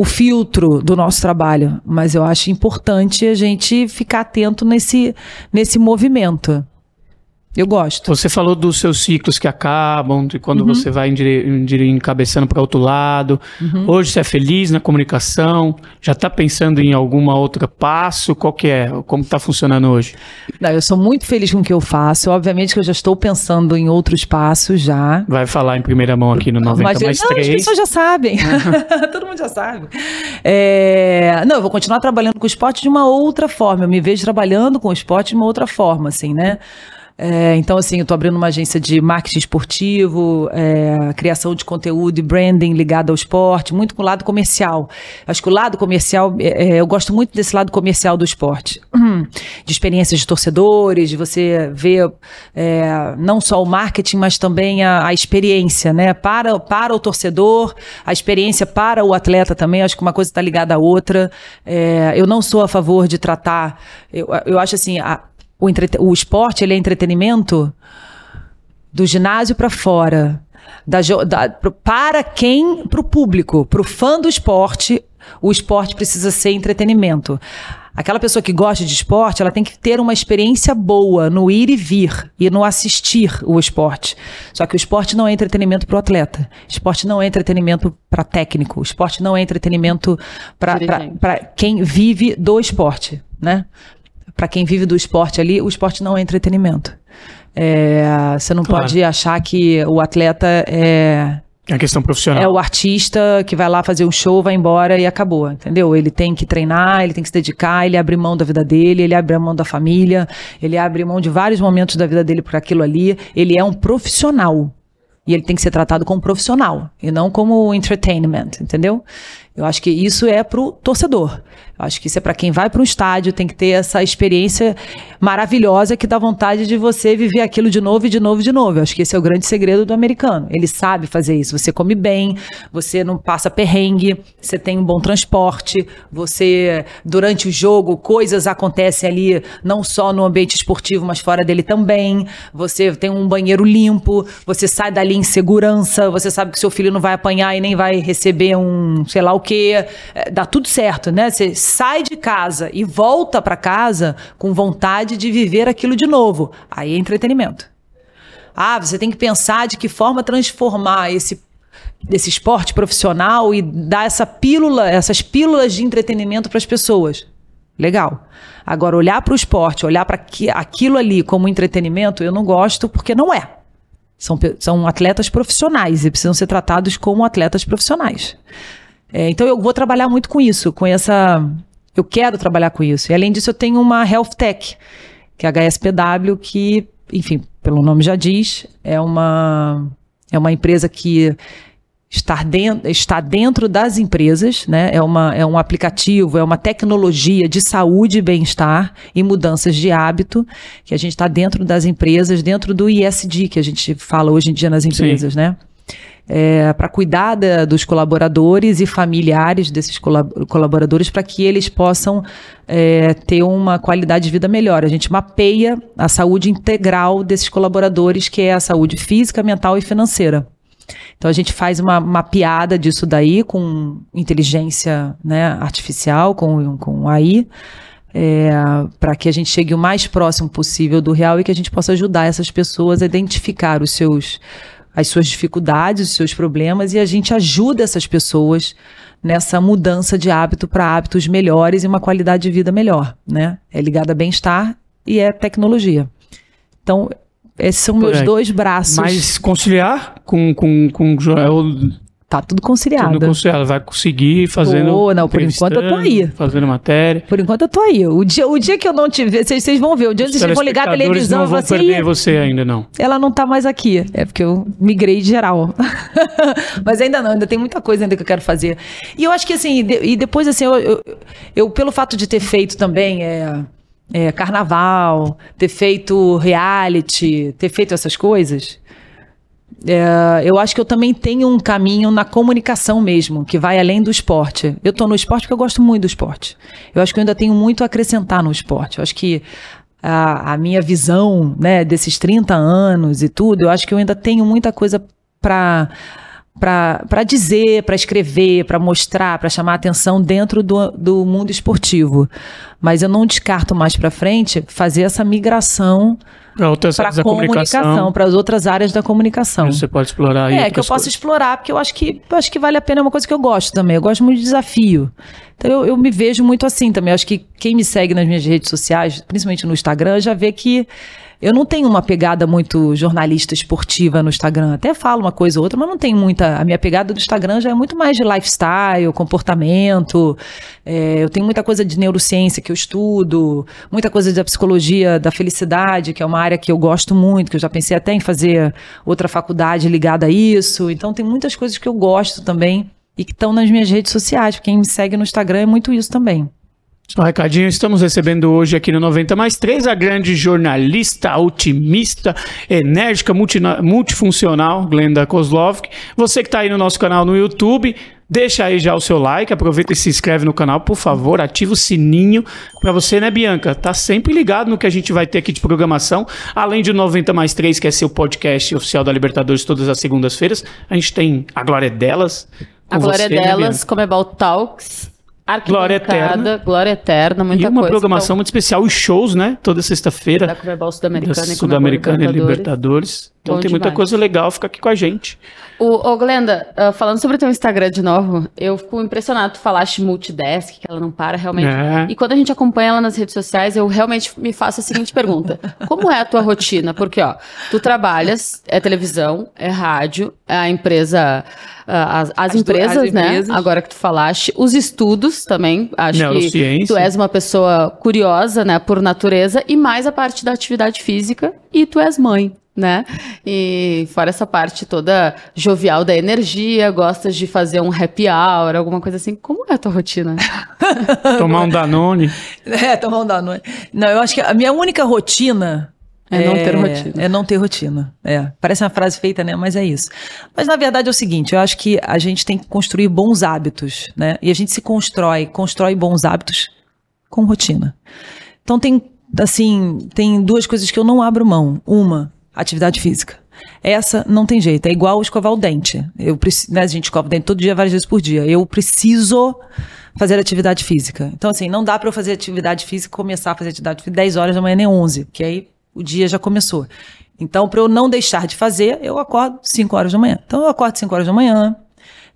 o filtro do nosso trabalho, mas eu acho importante a gente ficar atento nesse, nesse movimento. Eu gosto. Você falou dos seus ciclos que acabam, de Uhum. quando você vai encabeçando para outro lado. Uhum. Hoje você é feliz na comunicação? Já está pensando em alguma outra passo? Qual que é? Como está funcionando hoje? Não, eu sou muito feliz com o que eu faço. Obviamente que eu já estou pensando em outros passos já. Vai falar em primeira mão aqui no 90 Mas mais não, as 3. pessoas já sabem. Todo mundo já sabe. É, não, eu vou continuar trabalhando com o esporte de uma outra forma. Eu me vejo trabalhando com o esporte de uma outra forma, assim, né? É, então, assim, eu estou abrindo uma agência de marketing esportivo, é, criação de conteúdo e branding ligado ao esporte, muito com o lado comercial. Acho que o lado comercial, é, é, eu gosto muito desse lado comercial do esporte. De experiências de torcedores, de você ver é, não só o marketing, mas também a, a experiência, né? Para, para o torcedor, a experiência para o atleta também. Acho que uma coisa está ligada à outra. É, eu não sou a favor de tratar. Eu, eu acho assim, a- o, entrete- o esporte ele é entretenimento do ginásio para fora. Da, da- para quem? Para o público, para o fã do esporte, o esporte precisa ser entretenimento. Aquela pessoa que gosta de esporte, ela tem que ter uma experiência boa no ir e vir e no assistir o esporte. Só que o esporte não é entretenimento para o atleta. Esporte não é entretenimento para técnico. O esporte não é entretenimento para quem vive do esporte, né? Para quem vive do esporte ali, o esporte não é entretenimento. É, você não Claro. pode achar que o atleta é, É a questão profissional. é o artista que vai lá fazer um show, vai embora e acabou, entendeu? Ele tem que treinar, ele tem que se dedicar, ele abre mão da vida dele, ele abre mão da família, ele abre mão de vários momentos da vida dele por aquilo ali. Ele é um profissional. E ele tem que ser tratado como profissional e não como entertainment, entendeu? Eu acho que isso é pro torcedor. Eu acho que isso é para quem vai para um estádio, tem que ter essa experiência maravilhosa que dá vontade de você viver aquilo de novo e de novo e de novo. Eu acho que esse é o grande segredo do americano. Ele sabe fazer isso. Você come bem, você não passa perrengue, você tem um bom transporte, você, durante o jogo, coisas acontecem ali, não só no ambiente esportivo, mas fora dele também. Você tem um banheiro limpo, você sai dali em segurança, você sabe que seu filho não vai apanhar e nem vai receber um, sei lá o que é, dá tudo certo, né? Você sai de casa e volta para casa com vontade de viver aquilo de novo. Aí é entretenimento. Ah, você tem que pensar de que forma transformar esse desse esporte profissional e dar essa pílula, essas pílulas de entretenimento para as pessoas. Legal. Agora, olhar para o esporte, olhar para aquilo ali como entretenimento, eu não gosto porque não é. São, são atletas profissionais e precisam ser tratados como atletas profissionais. É, então, eu vou trabalhar muito com isso, com essa. Eu quero trabalhar com isso. E além disso, eu tenho uma Health Tech, que é a HSPW, que, enfim, pelo nome já diz, é uma, é uma empresa que estar dentro, está dentro das empresas, né? É, uma, é um aplicativo, é uma tecnologia de saúde e bem-estar e mudanças de hábito que a gente está dentro das empresas, dentro do ISD que a gente fala hoje em dia nas empresas, Sim. né? É, para cuidar da, dos colaboradores e familiares desses colaboradores para que eles possam é, ter uma qualidade de vida melhor. A gente mapeia a saúde integral desses colaboradores, que é a saúde física, mental e financeira. Então a gente faz uma, piada disso daí com inteligência né, artificial, com, com AI, é, para que a gente chegue o mais próximo possível do real e que a gente possa ajudar essas pessoas a identificar os seus, as suas dificuldades, os seus problemas e a gente ajuda essas pessoas nessa mudança de hábito para hábitos melhores e uma qualidade de vida melhor, né? É ligado a bem-estar e é tecnologia. Então, esses são meus dois braços. Mas conciliar com, com, com. Tá tudo conciliado. Tudo conciliado. Vai conseguir fazendo. Oh, não, por enquanto eu tô aí. Fazendo matéria. Por enquanto eu tô aí. O dia, o dia que eu não tiver. Vocês, vão ver. O dia que vocês vão ligar a televisão. Não vão assim, perder você ainda, não. Ela não tá mais aqui. É porque eu migrei de geral. Mas ainda não, ainda tem muita coisa ainda que eu quero fazer. E eu acho que assim, e depois assim, eu, eu, eu, pelo fato de ter feito também. É, é, carnaval, ter feito reality, ter feito essas coisas, é, eu acho que eu também tenho um caminho na comunicação mesmo, que vai além do esporte. Eu estou no esporte porque eu gosto muito do esporte. Eu acho que eu ainda tenho muito a acrescentar no esporte. Eu acho que a, a minha visão né, desses 30 anos e tudo, eu acho que eu ainda tenho muita coisa para para dizer, para escrever, para mostrar, para chamar atenção dentro do, do mundo esportivo. Mas eu não descarto mais para frente fazer essa migração para a comunicação, para as outras áreas da comunicação. Você pode explorar aí. É, que eu posso coisas. explorar, porque eu acho que eu acho que vale a pena, é uma coisa que eu gosto também. Eu gosto muito de desafio. Então eu, eu me vejo muito assim também. Eu acho que quem me segue nas minhas redes sociais, principalmente no Instagram, já vê que eu não tenho uma pegada muito jornalista esportiva no Instagram. Até falo uma coisa ou outra, mas não tenho muita. A minha pegada do Instagram já é muito mais de lifestyle, comportamento. É, eu tenho muita coisa de neurociência que eu estudo, muita coisa da psicologia da felicidade, que é uma área que eu gosto muito, que eu já pensei até em fazer outra faculdade ligada a isso. Então tem muitas coisas que eu gosto também e que estão nas minhas redes sociais. Quem me segue no Instagram é muito isso também. Só um recadinho, estamos recebendo hoje aqui no 90 mais 3 a grande jornalista, otimista, enérgica, multifuncional, Glenda Kozlovski. Você que está aí no nosso canal no YouTube, deixa aí já o seu like, aproveita e se inscreve no canal, por favor, ativa o sininho para você, né, Bianca? Tá sempre ligado no que a gente vai ter aqui de programação. Além de 90 mais 3, que é seu podcast oficial da Libertadores todas as segundas-feiras, a gente tem a Glória Delas. A Glória você, né, Delas, né, Comebol Talks Glória Eterna. Glória Eterna, muita coisa. E uma coisa, programação então... muito especial, os shows, né? Toda sexta-feira. Da Comebol Sul-Americana e Sul-Americana e Libertadores. Então Bom tem demais. muita coisa legal, fica aqui com a gente. O, ô, Glenda, uh, falando sobre o teu Instagram de novo, eu fico impressionado. Tu falaste multidesk, que ela não para realmente. É. E quando a gente acompanha ela nas redes sociais, eu realmente me faço a seguinte pergunta: Como é a tua rotina? Porque, ó, tu trabalhas, é televisão, é rádio, é a empresa. Uh, as, as, as, empresas, as né? Empresas. Agora que tu falaste, os estudos também. Acho que tu és uma pessoa curiosa, né, por natureza, e mais a parte da atividade física, e tu és mãe né? E fora essa parte toda jovial da energia, gostas de fazer um happy hour, alguma coisa assim. Como é a tua rotina? tomar um Danone. É, tomar um Danone. Não, eu acho que a minha única rotina é, é não ter rotina. É não ter rotina. É. Parece uma frase feita, né? Mas é isso. Mas na verdade é o seguinte, eu acho que a gente tem que construir bons hábitos, né? E a gente se constrói, constrói bons hábitos com rotina. Então tem assim, tem duas coisas que eu não abro mão. Uma, atividade física. Essa não tem jeito, é igual escovar o dente. Eu preciso, né, a gente escova o dente todo dia, várias vezes por dia. Eu preciso fazer atividade física. Então, assim, não dá para eu fazer atividade física, começar a fazer atividade física 10 horas da manhã nem 11, porque aí o dia já começou. Então, para eu não deixar de fazer, eu acordo 5 horas da manhã. Então, eu acordo 5 horas da manhã,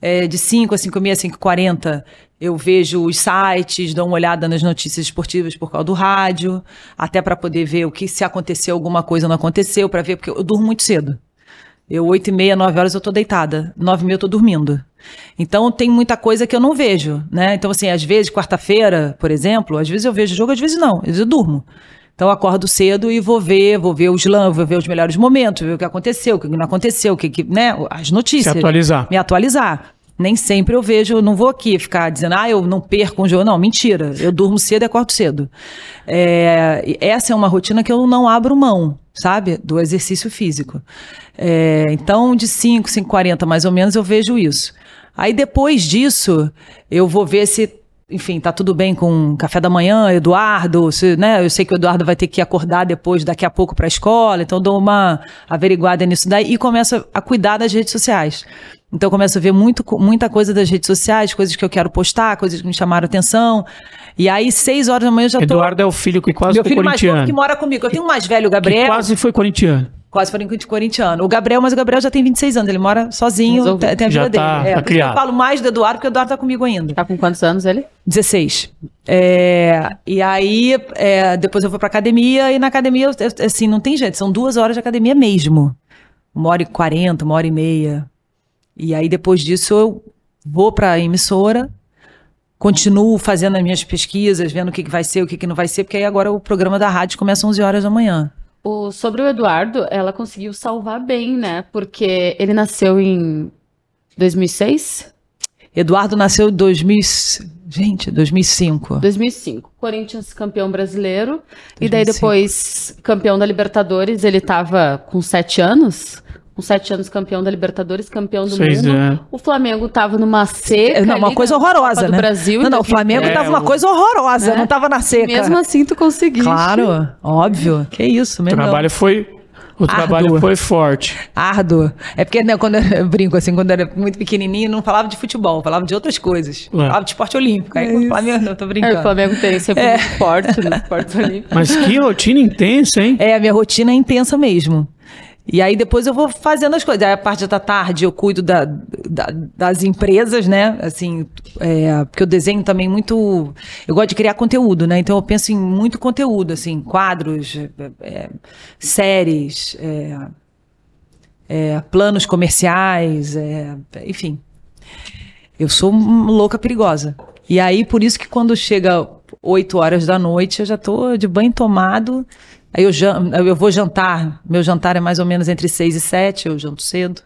é, de 5 a 5 e meia, 5 e 40, eu vejo os sites, dou uma olhada nas notícias esportivas por causa do rádio, até para poder ver o que se aconteceu, alguma coisa não aconteceu, para ver, porque eu durmo muito cedo. Eu, 8 e meia, 9 horas, eu tô deitada. 9 e meia, eu tô dormindo. Então, tem muita coisa que eu não vejo, né? Então, assim, às vezes, quarta-feira, por exemplo, às vezes eu vejo jogo, às vezes não. Às vezes eu durmo. Então, eu acordo cedo e vou ver, vou ver os lãs, vou ver os melhores momentos, ver o que aconteceu, o que não aconteceu, o que, que né? As notícias. Se atualizar. Me atualizar. Nem sempre eu vejo, não vou aqui ficar dizendo, ah, eu não perco um jogo. Não, mentira. Eu durmo cedo e acordo cedo. É, essa é uma rotina que eu não abro mão, sabe? Do exercício físico. É, então, de 5, 5, 40 mais ou menos, eu vejo isso. Aí depois disso, eu vou ver se enfim, tá tudo bem com café da manhã, Eduardo, se, né? Eu sei que o Eduardo vai ter que acordar depois, daqui a pouco para a escola, então dou uma averiguada nisso daí e começo a cuidar das redes sociais. Então começo a ver muito, muita coisa das redes sociais, coisas que eu quero postar, coisas que me chamaram atenção. E aí, seis horas da manhã eu já tô. Eduardo é o filho que quase Meu foi filho mais novo que mora comigo. Eu tenho um mais velho, o Gabriel. Que quase foi corintiano. Quase foi corintiano. O Gabriel, mas o Gabriel já tem 26 anos, ele mora sozinho, tem a vida Já dele. tá- É, tá isso que criado. Eu falo mais do Eduardo, porque o Eduardo tá comigo ainda. Tá com quantos anos ele? 16. É, e aí, é, depois eu vou pra academia, e na academia, assim, não tem jeito, são duas horas de academia mesmo. Uma hora e quarenta, uma hora e meia. E aí, depois disso, eu vou pra emissora, continuo fazendo as minhas pesquisas, vendo o que, que vai ser, o que, que não vai ser, porque aí agora o programa da rádio começa às 11 horas da manhã. O, sobre o Eduardo, ela conseguiu salvar bem, né? Porque ele nasceu em 2006? Eduardo nasceu em 2000, gente, 2005. 2005. Corinthians campeão brasileiro. E daí 2005. depois campeão da Libertadores. Ele tava com sete anos. Com sete anos campeão da Libertadores, campeão do Seis, mundo. é. O Flamengo tava numa seca. É, Não, uma ali coisa horrorosa, Copa do né? Brasil. não, não, o 2010. Flamengo É, tava uma o- coisa horrorosa, Né? não tava na seca. Mesmo assim, tu conseguiste. Claro, óbvio. Que isso, O mesmo. trabalho foi. O trabalho foi forte. Árduo. É porque, né, quando eu, eu brinco assim, quando eu era muito pequenininho, não falava de futebol, falava de outras coisas. É. Falava de esporte olímpico. Aí o Flamengo, não, tô É, brincando. o Flamengo tem sempre É. muito forte no esporte olímpico. Mas que rotina intensa, hein? É, a minha rotina é intensa mesmo. E aí depois eu vou fazendo as coisas. Aí a parte da tarde eu cuido da, da- das empresas, né? Assim, é, porque eu desenho também muito. Eu gosto de criar conteúdo, né? Então eu penso em muito conteúdo, assim, quadros, é, é, séries, é, é, planos comerciais, é, enfim. Eu sou louca perigosa. E aí, por isso que quando chega 8 horas da noite, eu já tô de banho tomado. Aí eu, jan- eu vou jantar. Meu jantar é mais ou menos entre 6 e 7, eu janto cedo.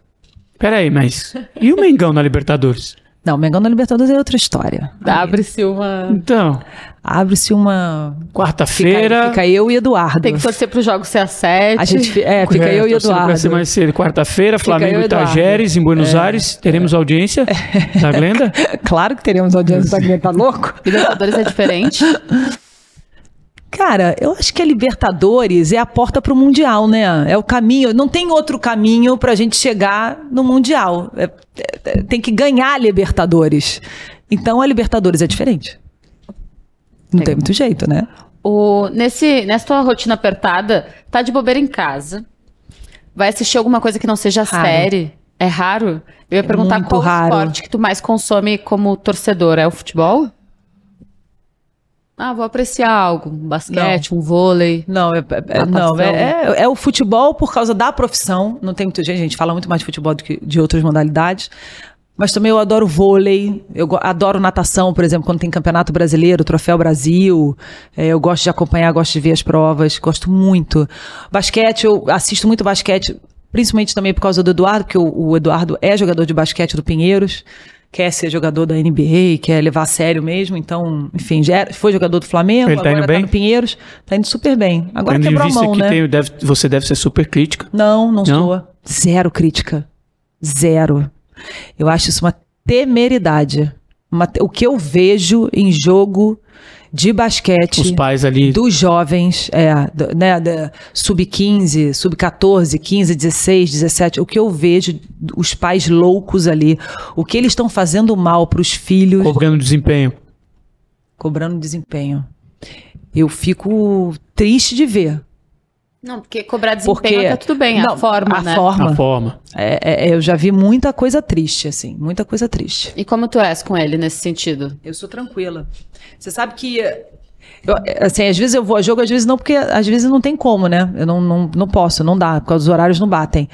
Peraí, mas. E o Mengão na Libertadores? Não, o Mengão na Libertadores é outra história. Abre-se uma. Então, Abre-se uma. Fica, quarta-feira. fica eu e Eduardo. Tem que torcer pro jogo ser às sete. A gente, é, fica É, eu e Eduardo. ser mais cedo. Quarta-feira, Fica Flamengo e e Eduardo. Tajeres, em Buenos Aires. Teremos audiência da Glenda? Claro que teremos audiência da Greta, tá louco? Libertadores é diferente. Cara, eu acho que a Libertadores é a porta pro Mundial, né? É o caminho. Não tem outro caminho pra gente chegar no Mundial. É- é- tem que ganhar a Libertadores. Então a Libertadores é diferente. Não tem muito jeito, né? O, nesse, nessa tua rotina apertada, tá de bobeira em casa. Vai assistir alguma coisa que não seja Raro. série. É raro? Eu ia perguntar muito qual raro. esporte que tu mais consome como torcedor. É o futebol? Ah, vou apreciar algo. Um basquete, um vôlei. Não, é, é- é- não é, é- é o futebol por causa da profissão. Não tem muita gente, a gente fala muito mais de futebol do que de outras modalidades. Mas também eu adoro vôlei, eu adoro natação, por exemplo, quando tem campeonato brasileiro, troféu Brasil. É, eu gosto de acompanhar, gosto de ver as provas, gosto muito. Basquete, eu assisto muito basquete, principalmente também por causa do Eduardo, porque o, o Eduardo é jogador de basquete do Pinheiros, quer ser jogador da NBA, quer levar a sério mesmo. Então, enfim, já foi jogador do Flamengo, Ele tá agora tá no Pinheiros, tá indo super bem. Agora Tendo quebrou a mão, que né? tem- deve- você deve ser super crítica. Não, não, Não? sou. Zero crítica. Zero. Eu acho isso uma temeridade. Uma o que eu vejo em jogo, de basquete. Os pais ali. Dos jovens, é, né, da sub-15, sub-14, 15, 16, 17. O que eu vejo, os pais loucos ali, o que eles estão fazendo mal para os filhos, Cobrando desempenho. cobrando desempenho. Eu fico triste de ver. Não, porque cobrar desempenho Porque tá tudo bem, Não, a forma, a né? forma. A forma. É, é, eu já vi muita coisa triste, assim, muita coisa triste. E como tu és com ele nesse sentido? Eu sou tranquila. Você sabe que. eu, assim, às vezes eu vou a jogo, às vezes não, porque às vezes não tem como, né? Eu não, não, não posso, não dá, porque os horários não batem.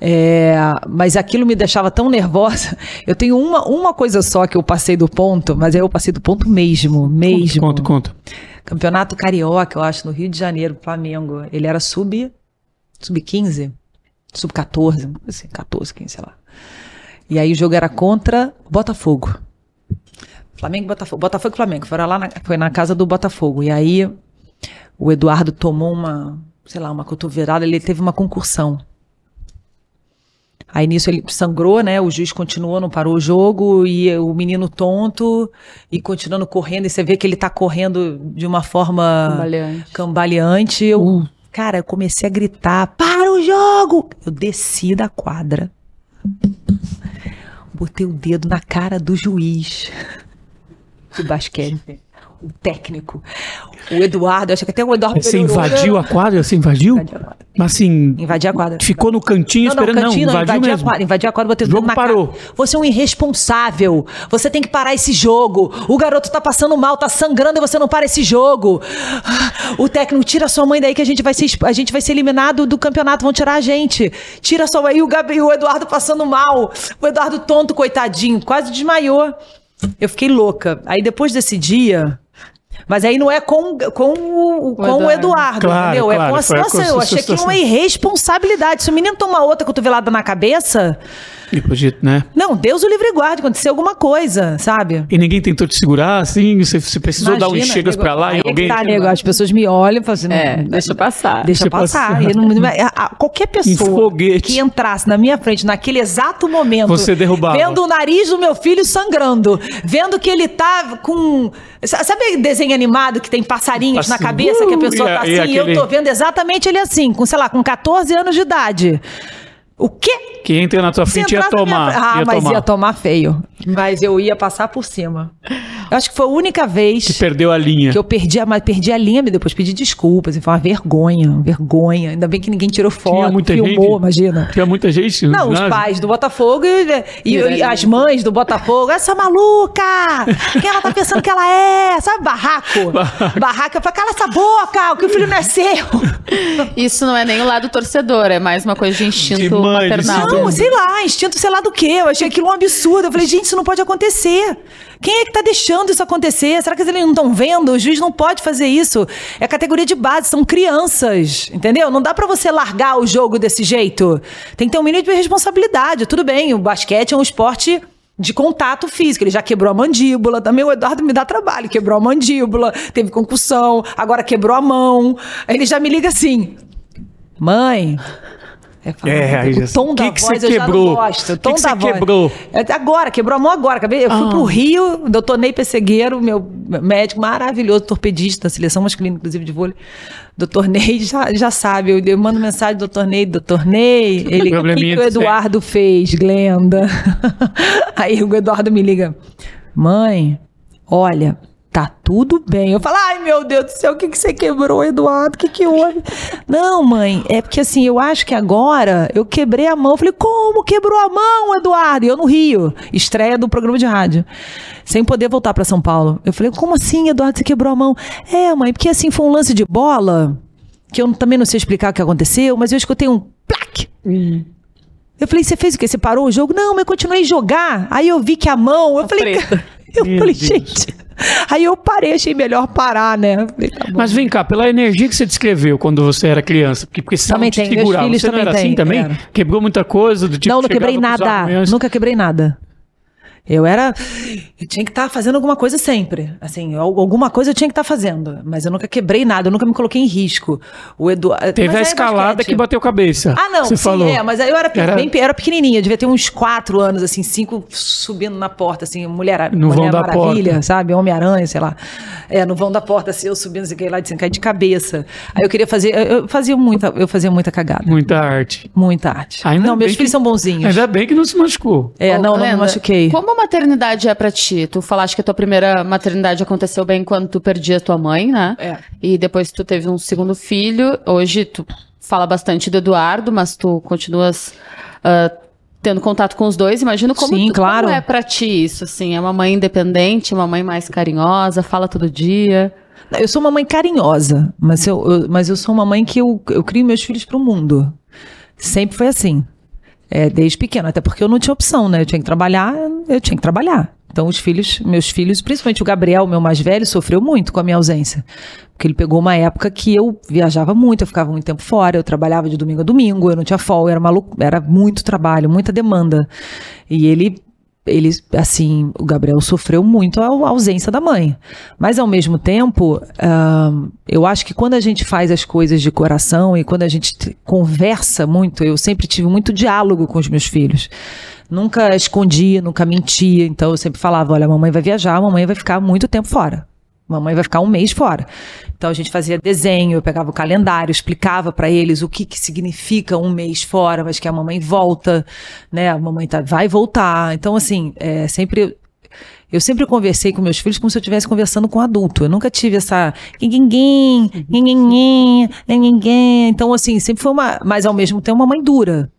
É, mas aquilo me deixava tão nervosa. Eu tenho uma, uma coisa só que eu passei do ponto, mas aí eu passei do ponto mesmo, mesmo. Conta, conta. Campeonato Carioca, eu acho, no Rio de Janeiro, Flamengo. Ele era sub, sub 15, sub 14, assim, 14, 15, sei lá. E aí o jogo era contra Botafogo. Flamengo Botafogo. Botafogo e Flamengo. Foi lá na, foi na casa do Botafogo. E aí o Eduardo tomou uma, sei lá, uma cotovelada, ele teve uma concursão. Aí nisso ele sangrou, né? O juiz continuou, não parou o jogo, e o menino tonto, e continuando correndo, e você vê que ele tá correndo de uma forma Cambaleante. cambaleante. Eu, cara, eu comecei a gritar: para o jogo! Eu desci da quadra, botei o dedo na cara do juiz de basquete, o técnico, o Eduardo, acho que até o Eduardo Você invadiu a quadra? Você invadiu? A quadra. Mas assim, Invadi a quadra. ficou no cantinho Não, não, esperando? cantinho não, invadiu invadi a mesmo. quadra, invadi a quadra, botei o jogo na parou. cara. Você é um irresponsável. Você tem que parar esse jogo. O garoto tá passando mal, tá sangrando e você não para esse jogo. O técnico, tira sua mãe daí que a gente vai ser, a gente vai ser eliminado do campeonato, vão tirar a gente. Tira sua mãe. E o, Gabi, o Eduardo passando mal. O Eduardo tonto, coitadinho, quase desmaiou. Eu fiquei louca. Aí depois desse dia... Mas aí não é com, com, o, com o Eduardo. Eduardo, Claro, entendeu? é claro, com a situação. Eu achei que uma irresponsabilidade. Se o menino tomar outra cotovelada na cabeça, E podia, né? não, Deus o livre e guarde, acontecer alguma coisa, sabe? E ninguém tentou te segurar, assim? Você, você precisou dar uns Imagina, chegas nego, pra lá e é alguém... Tá, nego, as pessoas me olham e falam assim, É, não, deixa passar. Deixa Deixa passar. passar. E não- qualquer pessoa que entrasse na minha frente naquele exato momento, Você derrubava. vendo o nariz do meu filho sangrando, vendo que ele tá com. sa- Sabe desenho animado que tem passarinhos na Assim, cabeça, que a uh, pessoa e a- tá e assim, e eu aquele- tô vendo exatamente ele assim, com, sei lá, com 14 anos de idade. O quê? Que entra na tua frente ia minha tomar. fre- Ah, ia mas tomar. ia tomar feio. Mas eu ia passar por cima. Eu acho que foi a única vez Que perdeu a linha. que eu perdi a, perdi a linha e depois pedi desculpas. E foi uma vergonha, uma vergonha. Ainda bem que ninguém tirou foto, Tinha muita filmou, gente. imagina. Tinha muita gente Não, os ginásio? pais do Botafogo e, e- e as mães do Botafogo. Essa maluca! Quem ela tá pensando que ela é? Sabe, barraco? barraco. Eu falei, cala essa boca, o que o filho não é seu. Isso não é nem o lado torcedor, é mais uma coisa de instinto De mãe, maternal. Não, sei lá, instinto sei lá do quê. Eu achei aquilo um absurdo. Eu falei, gente, isso não pode acontecer. Quem é que tá deixando isso acontecer? Será que eles não estão vendo? O juiz não pode fazer isso. É categoria de base, são crianças, entendeu? Não dá pra você largar o jogo desse jeito. Tem que ter um mínimo de responsabilidade. Tudo bem, o basquete é um esporte de contato físico. Ele já quebrou a mandíbula. Também o Eduardo me dá trabalho. Quebrou a mandíbula, teve concussão, agora quebrou a mão. Ele já me liga assim: Mãe. É, aí já- o tom que da que voz você eu já quebrou? não gosto. O Que tom que da você voz. quebrou? É, Agora, quebrou a mão agora. Acabei- Eu fui Ah. pro Rio, doutor Ney Pessegueiro, meu médico maravilhoso, torpedista da seleção masculina, inclusive de vôlei. Doutor Ney já, já sabe, eu, eu mando mensagem, doutor Ney, doutor Ney. Ele, o que, que o Eduardo fez, Glenda? Aí o Eduardo me liga, mãe, olha, tá tudo bem. Eu falo, ai meu Deus do céu, o que, que você quebrou, Eduardo? O que, que houve? Não, mãe, é porque assim, eu acho que agora eu quebrei a mão. Eu falei, como quebrou a mão, Eduardo? E eu no Rio, estreia do programa de rádio, sem poder voltar pra São Paulo. Eu falei, como assim, Eduardo, você quebrou a mão? É, mãe, porque assim, foi um lance de bola, que eu também não sei explicar o que aconteceu, mas eu escutei um plaque. Eu falei, você fez o quê? Você parou o jogo? Não, mas eu continuei a jogar. Aí eu vi que a mão, eu falei, preta. Eu Meu falei, Deus. gente. Aí eu parei, achei melhor parar, né? Falei, tá. Mas vem cá, pela energia que você descreveu quando você era criança, porque precisava Também te tem, filhos Você não era assim têm, também? era. Quebrou muita coisa do tipo não, não quebrei nada. Nunca quebrei nada. Eu era. Eu tinha que estar fazendo alguma coisa sempre. Assim, al- alguma coisa eu tinha que estar fazendo. Mas eu nunca quebrei nada, eu nunca me coloquei em risco. O Eduardo. Teve a escalada que bateu cabeça. Ah, não, Você sim, falou. é, mas eu era, Era- bem, era pequenininha, devia ter uns quatro anos, assim, cinco subindo na porta, assim, mulher, No mulher vão da maravilha, porta. sabe? Homem-Aranha, sei lá. É, no vão da porta, assim, eu subindo, assim, lá de cima, caí de cabeça. Aí eu queria fazer, eu fazia muita, eu fazia muita cagada. Muita arte. Muita arte. Ainda não, meus bem filhos que- são bonzinhos. Ainda bem que não se machucou. É, Ô, não, não me machuquei. Como a maternidade é pra ti? Tu falaste que a tua primeira maternidade aconteceu bem quando tu perdia tua mãe, né? É. E depois tu teve um segundo filho. Hoje tu fala bastante do Eduardo, mas tu continuas ah, tendo contato com os dois. Imagino como, Sim, tu- claro. como é pra ti isso, assim? É uma mãe independente, uma mãe mais carinhosa, fala todo dia. Eu sou uma mãe carinhosa, mas eu, eu- mas eu sou uma mãe que eu, eu crio meus filhos para o mundo. Sempre foi assim. É, desde pequeno, até porque eu não tinha opção, né? Eu tinha que trabalhar, eu tinha que trabalhar. Então, os filhos, meus filhos, principalmente o Gabriel, meu mais velho, sofreu muito com a minha ausência. Porque ele pegou uma época que eu viajava muito, eu ficava muito tempo fora, eu trabalhava de domingo a domingo, eu não tinha folga, era, maluco, era muito trabalho, muita demanda. E ele ele, assim, o Gabriel sofreu muito a ausência da mãe. Mas, ao mesmo tempo, ahn, eu acho que quando a gente faz as coisas de coração e quando a gente conversa muito, eu sempre tive muito diálogo com os meus filhos. Nunca escondia, nunca mentia. Então, eu sempre falava: olha, a mamãe vai viajar, a mamãe vai ficar muito tempo fora. Mamãe vai ficar um mês fora. Então a gente fazia desenho, eu pegava o calendário, explicava para eles o que, que significa um mês fora, mas que a mamãe volta, né? A mamãe tá, vai voltar. Então, assim, é, sempre. Eu sempre conversei com meus filhos como se eu estivesse conversando com um adulto. Eu nunca tive essa. guinguinguim, guinguinguim, guinguinguim. Então, assim, sempre foi uma. Mas ao mesmo tempo, uma mãe dura.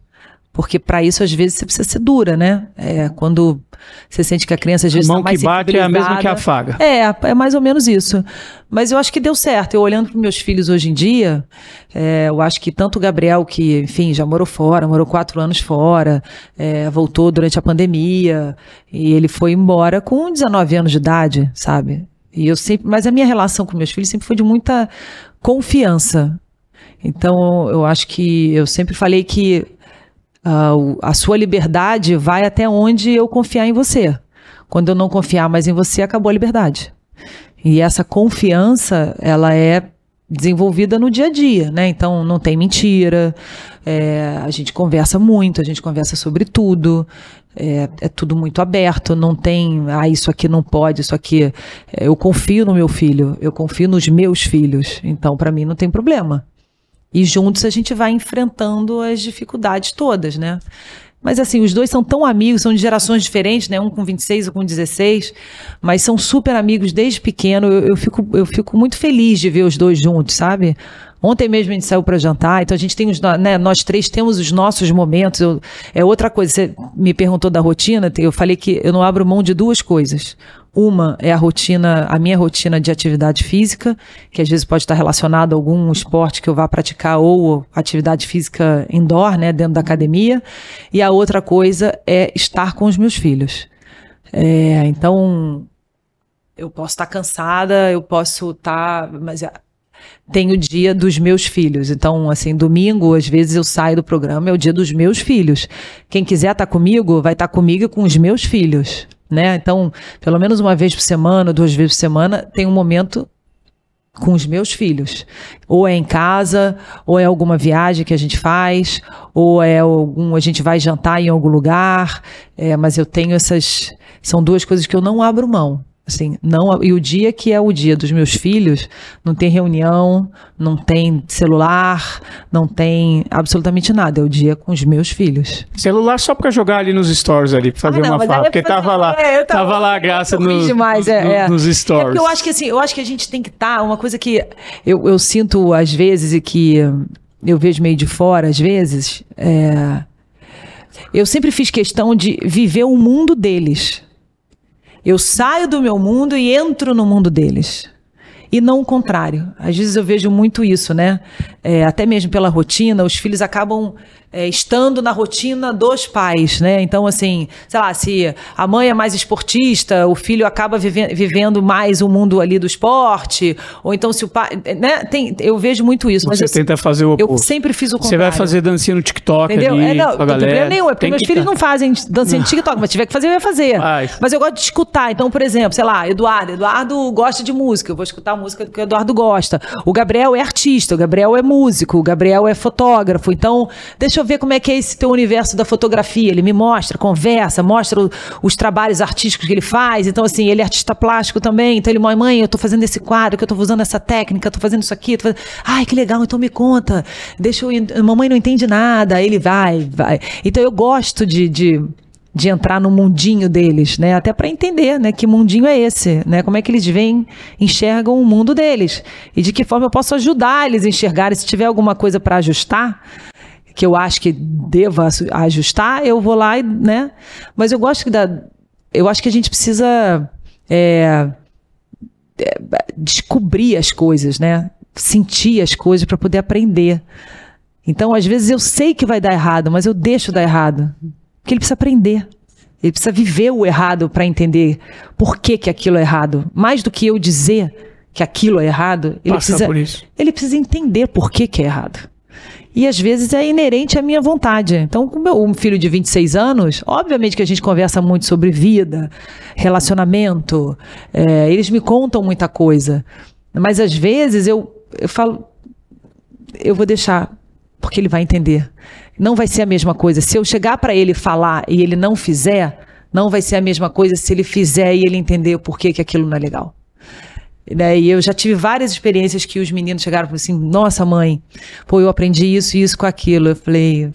Porque para isso, às vezes, você precisa ser dura, né? É, quando você sente que a criança, às vezes, A mão tá mais que bate é a mesma que afaga. É, é mais ou menos isso. Mas eu acho que deu certo. Eu olhando para meus filhos hoje em dia, é, eu acho que tanto o Gabriel, que, enfim, já morou fora, morou quatro anos fora, é, voltou durante a pandemia, e ele foi embora com 19 anos de idade, sabe? E eu sempre, mas a minha relação com meus filhos sempre foi de muita confiança. Então, eu acho que eu sempre falei que o- a sua liberdade vai até onde eu confiar em você. Quando eu não confiar mais em você, acabou a liberdade. E essa confiança, ela é desenvolvida no dia a dia, né? Então não tem mentira, é, a gente conversa muito, a gente conversa sobre tudo, é, é tudo muito aberto, não tem, ah, isso aqui não pode, isso aqui. é, eu confio no meu filho, eu confio nos meus filhos, então para mim não tem problema. E juntos a gente vai enfrentando as dificuldades todas, né? Mas assim, os dois são tão amigos, são de gerações diferentes, né? Um com 26 ou com 16, mas são super amigos desde pequeno. Eu, eu fico, eu fico muito feliz de ver os dois juntos, sabe? Ontem mesmo a gente saiu para jantar, então a gente tem os, né, nós três temos os nossos momentos. Eu- é outra coisa, você me perguntou da rotina, eu falei que eu não abro mão de duas coisas. Uma é a rotina, a minha rotina de atividade física, que às vezes pode estar relacionada a algum esporte que eu vá praticar ou atividade física indoor, né, dentro da academia. E a outra coisa é estar com os meus filhos. É, então, eu posso estar cansada, eu posso estar, mas tem o dia dos meus filhos. Então, assim, domingo, às vezes eu saio do programa, é o dia dos meus filhos. Quem quiser estar comigo, vai estar comigo e com os meus filhos, né? Então, pelo menos uma vez por semana, duas vezes por semana, tem um momento com os meus filhos. Ou é em casa, ou é alguma viagem que a gente faz, ou é algum, a gente vai jantar em algum lugar. É, mas eu tenho essas. São duas coisas que eu não abro mão. Assim, não, e o dia que é o dia dos meus filhos, não tem reunião, não tem celular, não tem absolutamente nada. É o dia com os meus filhos. Celular só pra jogar ali nos stories ali, pra fazer Ah, não, uma é Porque tava lá, é, eu tava, tava- lá a graça nos, demais, é, no- é. nos É stories. porque eu acho que assim, eu acho que a gente tem que estar, uma coisa que eu, eu sinto às vezes e que eu vejo meio de fora às vezes, é, eu sempre fiz questão de viver o mundo deles. Eu saio do meu mundo e entro no mundo deles. E não o contrário. Às vezes eu vejo muito isso, né? É, até mesmo pela rotina, os filhos acabam é, estando na rotina dos pais, né? Então, assim, sei lá, se a mãe é mais esportista, o filho acaba vive vivendo mais o mundo ali do esporte, ou então se o pai, né? Tem, eu vejo muito isso. Você mas tenta fazer o oposto. Eu sempre fiz o contrário. Você vai fazer dancinha no TikTok Entendeu? ali, é, não, com a galera. Não nenhum, é porque meus filhos tá. não fazem dancinha no TikTok, mas tiver que fazer, eu ia fazer. Mas eu gosto de escutar. Então, por exemplo, sei lá, Eduardo. Eduardo gosta de música, eu vou escutar a música que o Eduardo gosta. O Gabriel é artista, o Gabriel é músico, o Gabriel é fotógrafo. Então, deixa eu ver como é que é esse teu universo da fotografia. Ele me mostra, conversa, mostra o, os trabalhos artísticos que ele faz. Então, assim, ele é artista plástico também. Então, ele, mãe, mãe, eu tô fazendo esse quadro, que eu tô usando essa técnica, eu tô fazendo isso aqui. Fazendo... Ai, que legal, então me conta. Deixa eu. Mamãe não entende nada. Ele vai, vai. Então, eu gosto de, de de entrar no mundinho deles, né? Até para entender, né, que mundinho é esse, né? Como é que eles veem, enxergam o mundo deles e de que forma eu posso ajudar eles a enxergarem. Se tiver alguma coisa para ajustar, que eu acho que deva ajustar, eu vou lá e, né? Mas eu gosto da, eu acho que a gente precisa é, é, descobrir as coisas, né? Sentir as coisas para poder aprender. Então, às vezes eu sei que vai dar errado, mas eu deixo dar errado, porque ele precisa aprender. Ele precisa viver o errado para entender por que, que aquilo é errado. Mais do que eu dizer que aquilo é errado, ele, precisa, ele precisa entender por que, que é errado e às vezes é inerente à minha vontade. Então, com meu um filho de 26 anos, obviamente que a gente conversa muito sobre vida, relacionamento, é, eles me contam muita coisa, mas às vezes eu, eu falo, eu vou deixar, porque ele vai entender. Não vai ser a mesma coisa. Se eu chegar para ele falar e ele não fizer, não vai ser a mesma coisa se ele fizer e ele entender o porquê que aquilo não é legal. Né? E eu já tive várias experiências que os meninos chegaram e falaram assim: Nossa, mãe, pô, eu aprendi isso e isso com aquilo. Eu falei: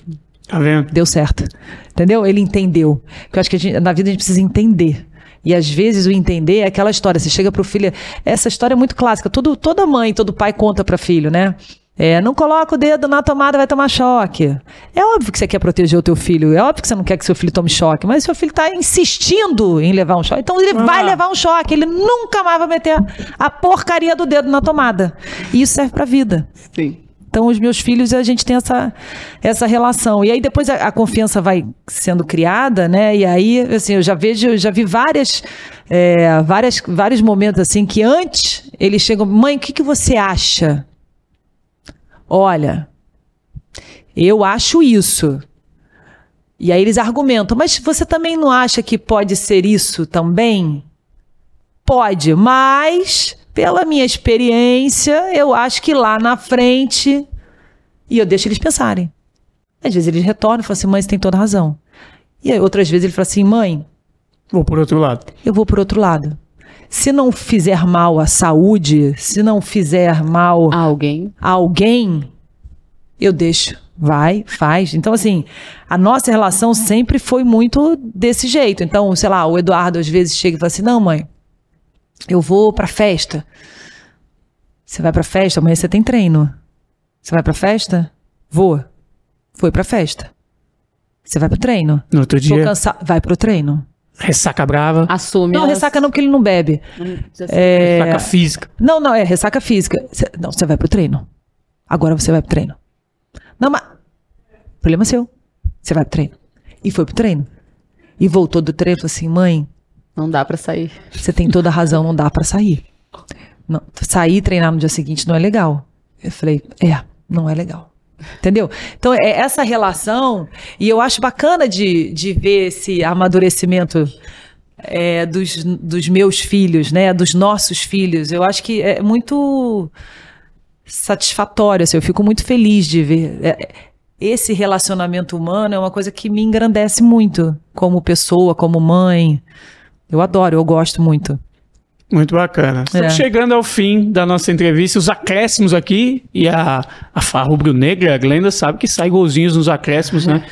Tá vendo? Deu certo. Entendeu? Ele entendeu. Porque eu acho que gente, na vida a gente precisa entender. E às vezes o entender é aquela história. Você chega pro filho. Essa história é muito clássica. Todo, toda mãe, todo pai conta para filho, né? É, não coloca o dedo na tomada, vai tomar choque. É óbvio que você quer proteger o teu filho, é óbvio que você não quer que seu filho tome choque, mas seu filho está insistindo em levar um choque, então ele ah. vai levar um choque, ele nunca mais vai meter a porcaria do dedo na tomada. E isso serve para a vida. Sim. Então, os meus filhos, a gente tem essa, essa relação. E aí, depois, a, a, confiança vai sendo criada, né? E aí, assim, eu já vejo, já vi várias, é, várias, vários momentos, assim, que antes eles chegam, mãe, o que, que você acha? Olha, eu acho isso. E aí eles argumentam, mas você também não acha que pode ser isso também? Pode, mas pela minha experiência, eu acho que lá na frente. E eu deixo eles pensarem. Às vezes eles retornam e falam assim: mãe, você tem toda razão. E aí, outras vezes ele fala assim: mãe. Vou por outro lado. Eu vou por outro lado. Se não fizer mal à saúde, se não fizer mal a alguém, a alguém eu deixo. Vai, faz. Então, assim, a nossa relação sempre foi muito desse jeito. Então, sei lá, o Eduardo às vezes chega e fala assim: não, mãe, eu vou pra festa. Você vai pra festa? Amanhã você tem treino. Você vai pra festa? Vou. Foi pra festa. Você vai pro treino. No outro dia. Cansa... Vai pro treino. Ressaca brava. Assume. Não, as... ressaca não, porque ele não bebe. é... Ressaca física. Não, não, é ressaca física. Cê... Não, você vai pro treino. Agora você vai pro treino. Não, mas. Problema seu. Você vai pro treino. E foi pro treino. E voltou do treino e falou assim: mãe. Não dá para sair. Você tem toda a razão, não dá para sair. Não, sair e treinar no dia seguinte não é legal. Eu falei: é, não é legal. Entendeu? Então, é essa relação, e eu acho bacana de, de ver esse amadurecimento é, dos, dos meus filhos, né? Dos nossos filhos. Eu acho que é muito satisfatório, assim, eu fico muito feliz de ver. É, esse relacionamento humano é uma coisa que me engrandece muito, como pessoa, como mãe. Eu adoro, eu gosto muito. Muito bacana. Estamos é. chegando ao fim da nossa entrevista, os acréscimos aqui, e a, a Farra Rubro-Negra, a Glenda, sabe que sai golzinhos nos acréscimos, né?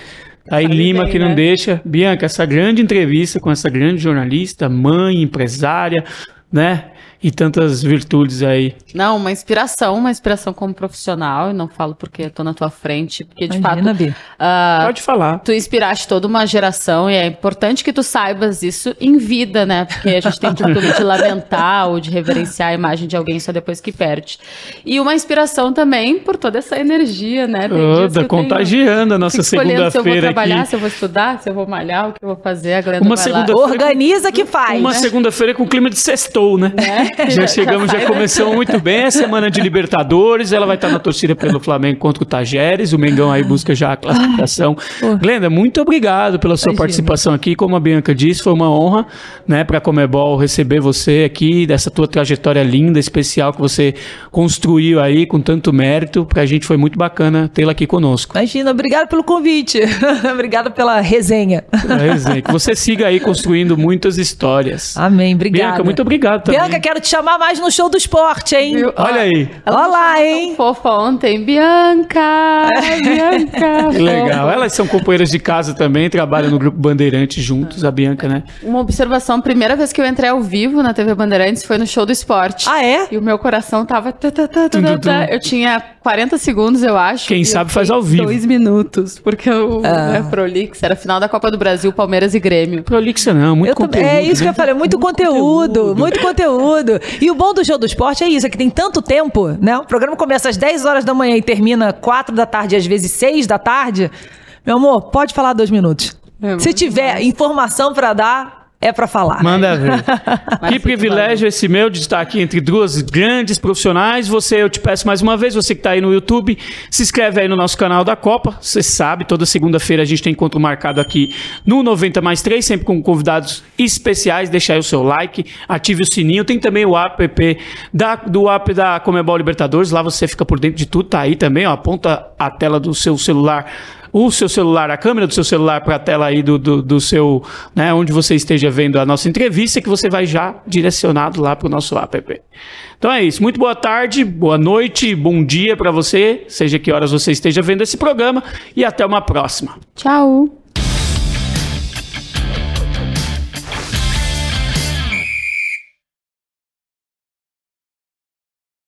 Tá aí Lima bem, que não né? deixa. Bianca, essa grande entrevista com essa grande jornalista, mãe, empresária, né? E tantas virtudes aí. Não, uma inspiração, uma inspiração como profissional, e não falo porque eu tô na tua frente, porque de Imagina, fato. Ah, Pode falar. Tu inspiraste toda uma geração e é importante que tu saibas isso em vida, né? Porque a gente tem o costume de lamentar ou de reverenciar a imagem de alguém só depois que perde. E uma inspiração também por toda essa energia, né? Toda contagiando a nossa escolhendo se eu vou segunda-feira trabalhar, aqui. se eu vou estudar, se eu vou malhar, o que eu vou fazer. A Glenda Uma vai lá. segunda- Organiza que faz. Uma segunda-feira com clima de sextou, né? Já Já- chegamos, já já sai começamos muito bem. É semana de Libertadores. Ela vai estar na torcida pelo Flamengo contra o Tajeres. O Mengão aí busca já a classificação. Glenda, muito obrigado pela sua Imagina. participação aqui. Como a Bianca disse, foi uma honra, né, para a Comebol receber você aqui, dessa tua trajetória linda, especial que você construiu aí com tanto mérito. Pra gente foi muito bacana tê-la aqui conosco. Imagina, obrigado pelo convite. Obrigada pela resenha. É, Que você siga aí construindo muitas histórias. Amém, obrigada. Bianca, muito obrigado também. Bianca, quero te chamar mais no show do esporte, hein? Viu? Olha aí. Olha lá, hein? Fofa ontem. Bianca! Bianca! Que legal. Elas são companheiras de casa também, trabalham no grupo Bandeirante juntos, a Bianca, né? Uma observação, primeira vez que eu entrei ao vivo na TV Bandeirantes foi no show do esporte. Ah, é? E o meu coração tava. Eu tinha 40 segundos, eu acho. Quem sabe faz ao vivo. Dois minutos, porque o Ah. né, Prolix era final da Copa do Brasil, Palmeiras e Grêmio. Prolixa não, muito Eu conteúdo. é isso que né? eu falei, muito, conteúdo, muito conteúdo. E o bom do show do esporte é isso, é que tem tanto tempo, né? O programa começa às 10 horas da manhã e termina 4 da tarde, às vezes 6 da tarde. Meu amor, pode falar dois minutos. É, Se tiver informação pra dar, é pra falar. Manda ver. Que muito privilégio esse meu de estar aqui entre duas grandes profissionais. Você, eu te peço mais uma vez, você que está aí no YouTube, se inscreve aí no nosso canal da Copa. Você sabe, toda segunda-feira a gente tem encontro marcado aqui no 90 mais 3, sempre com convidados especiais. Deixa aí o seu like, ative o sininho. Tem também o app da, do app da Comebol Libertadores. Lá você fica por dentro de tudo. Tá aí também, ó. Aponta a tela do seu celular o seu celular, a câmera do seu celular para a tela aí do, do, do seu, né, onde você esteja vendo a nossa entrevista, que você vai já direcionado lá para o nosso app. Então é isso. Muito boa tarde, boa noite, bom dia para você, seja que horas você esteja vendo esse programa e até uma próxima. Tchau!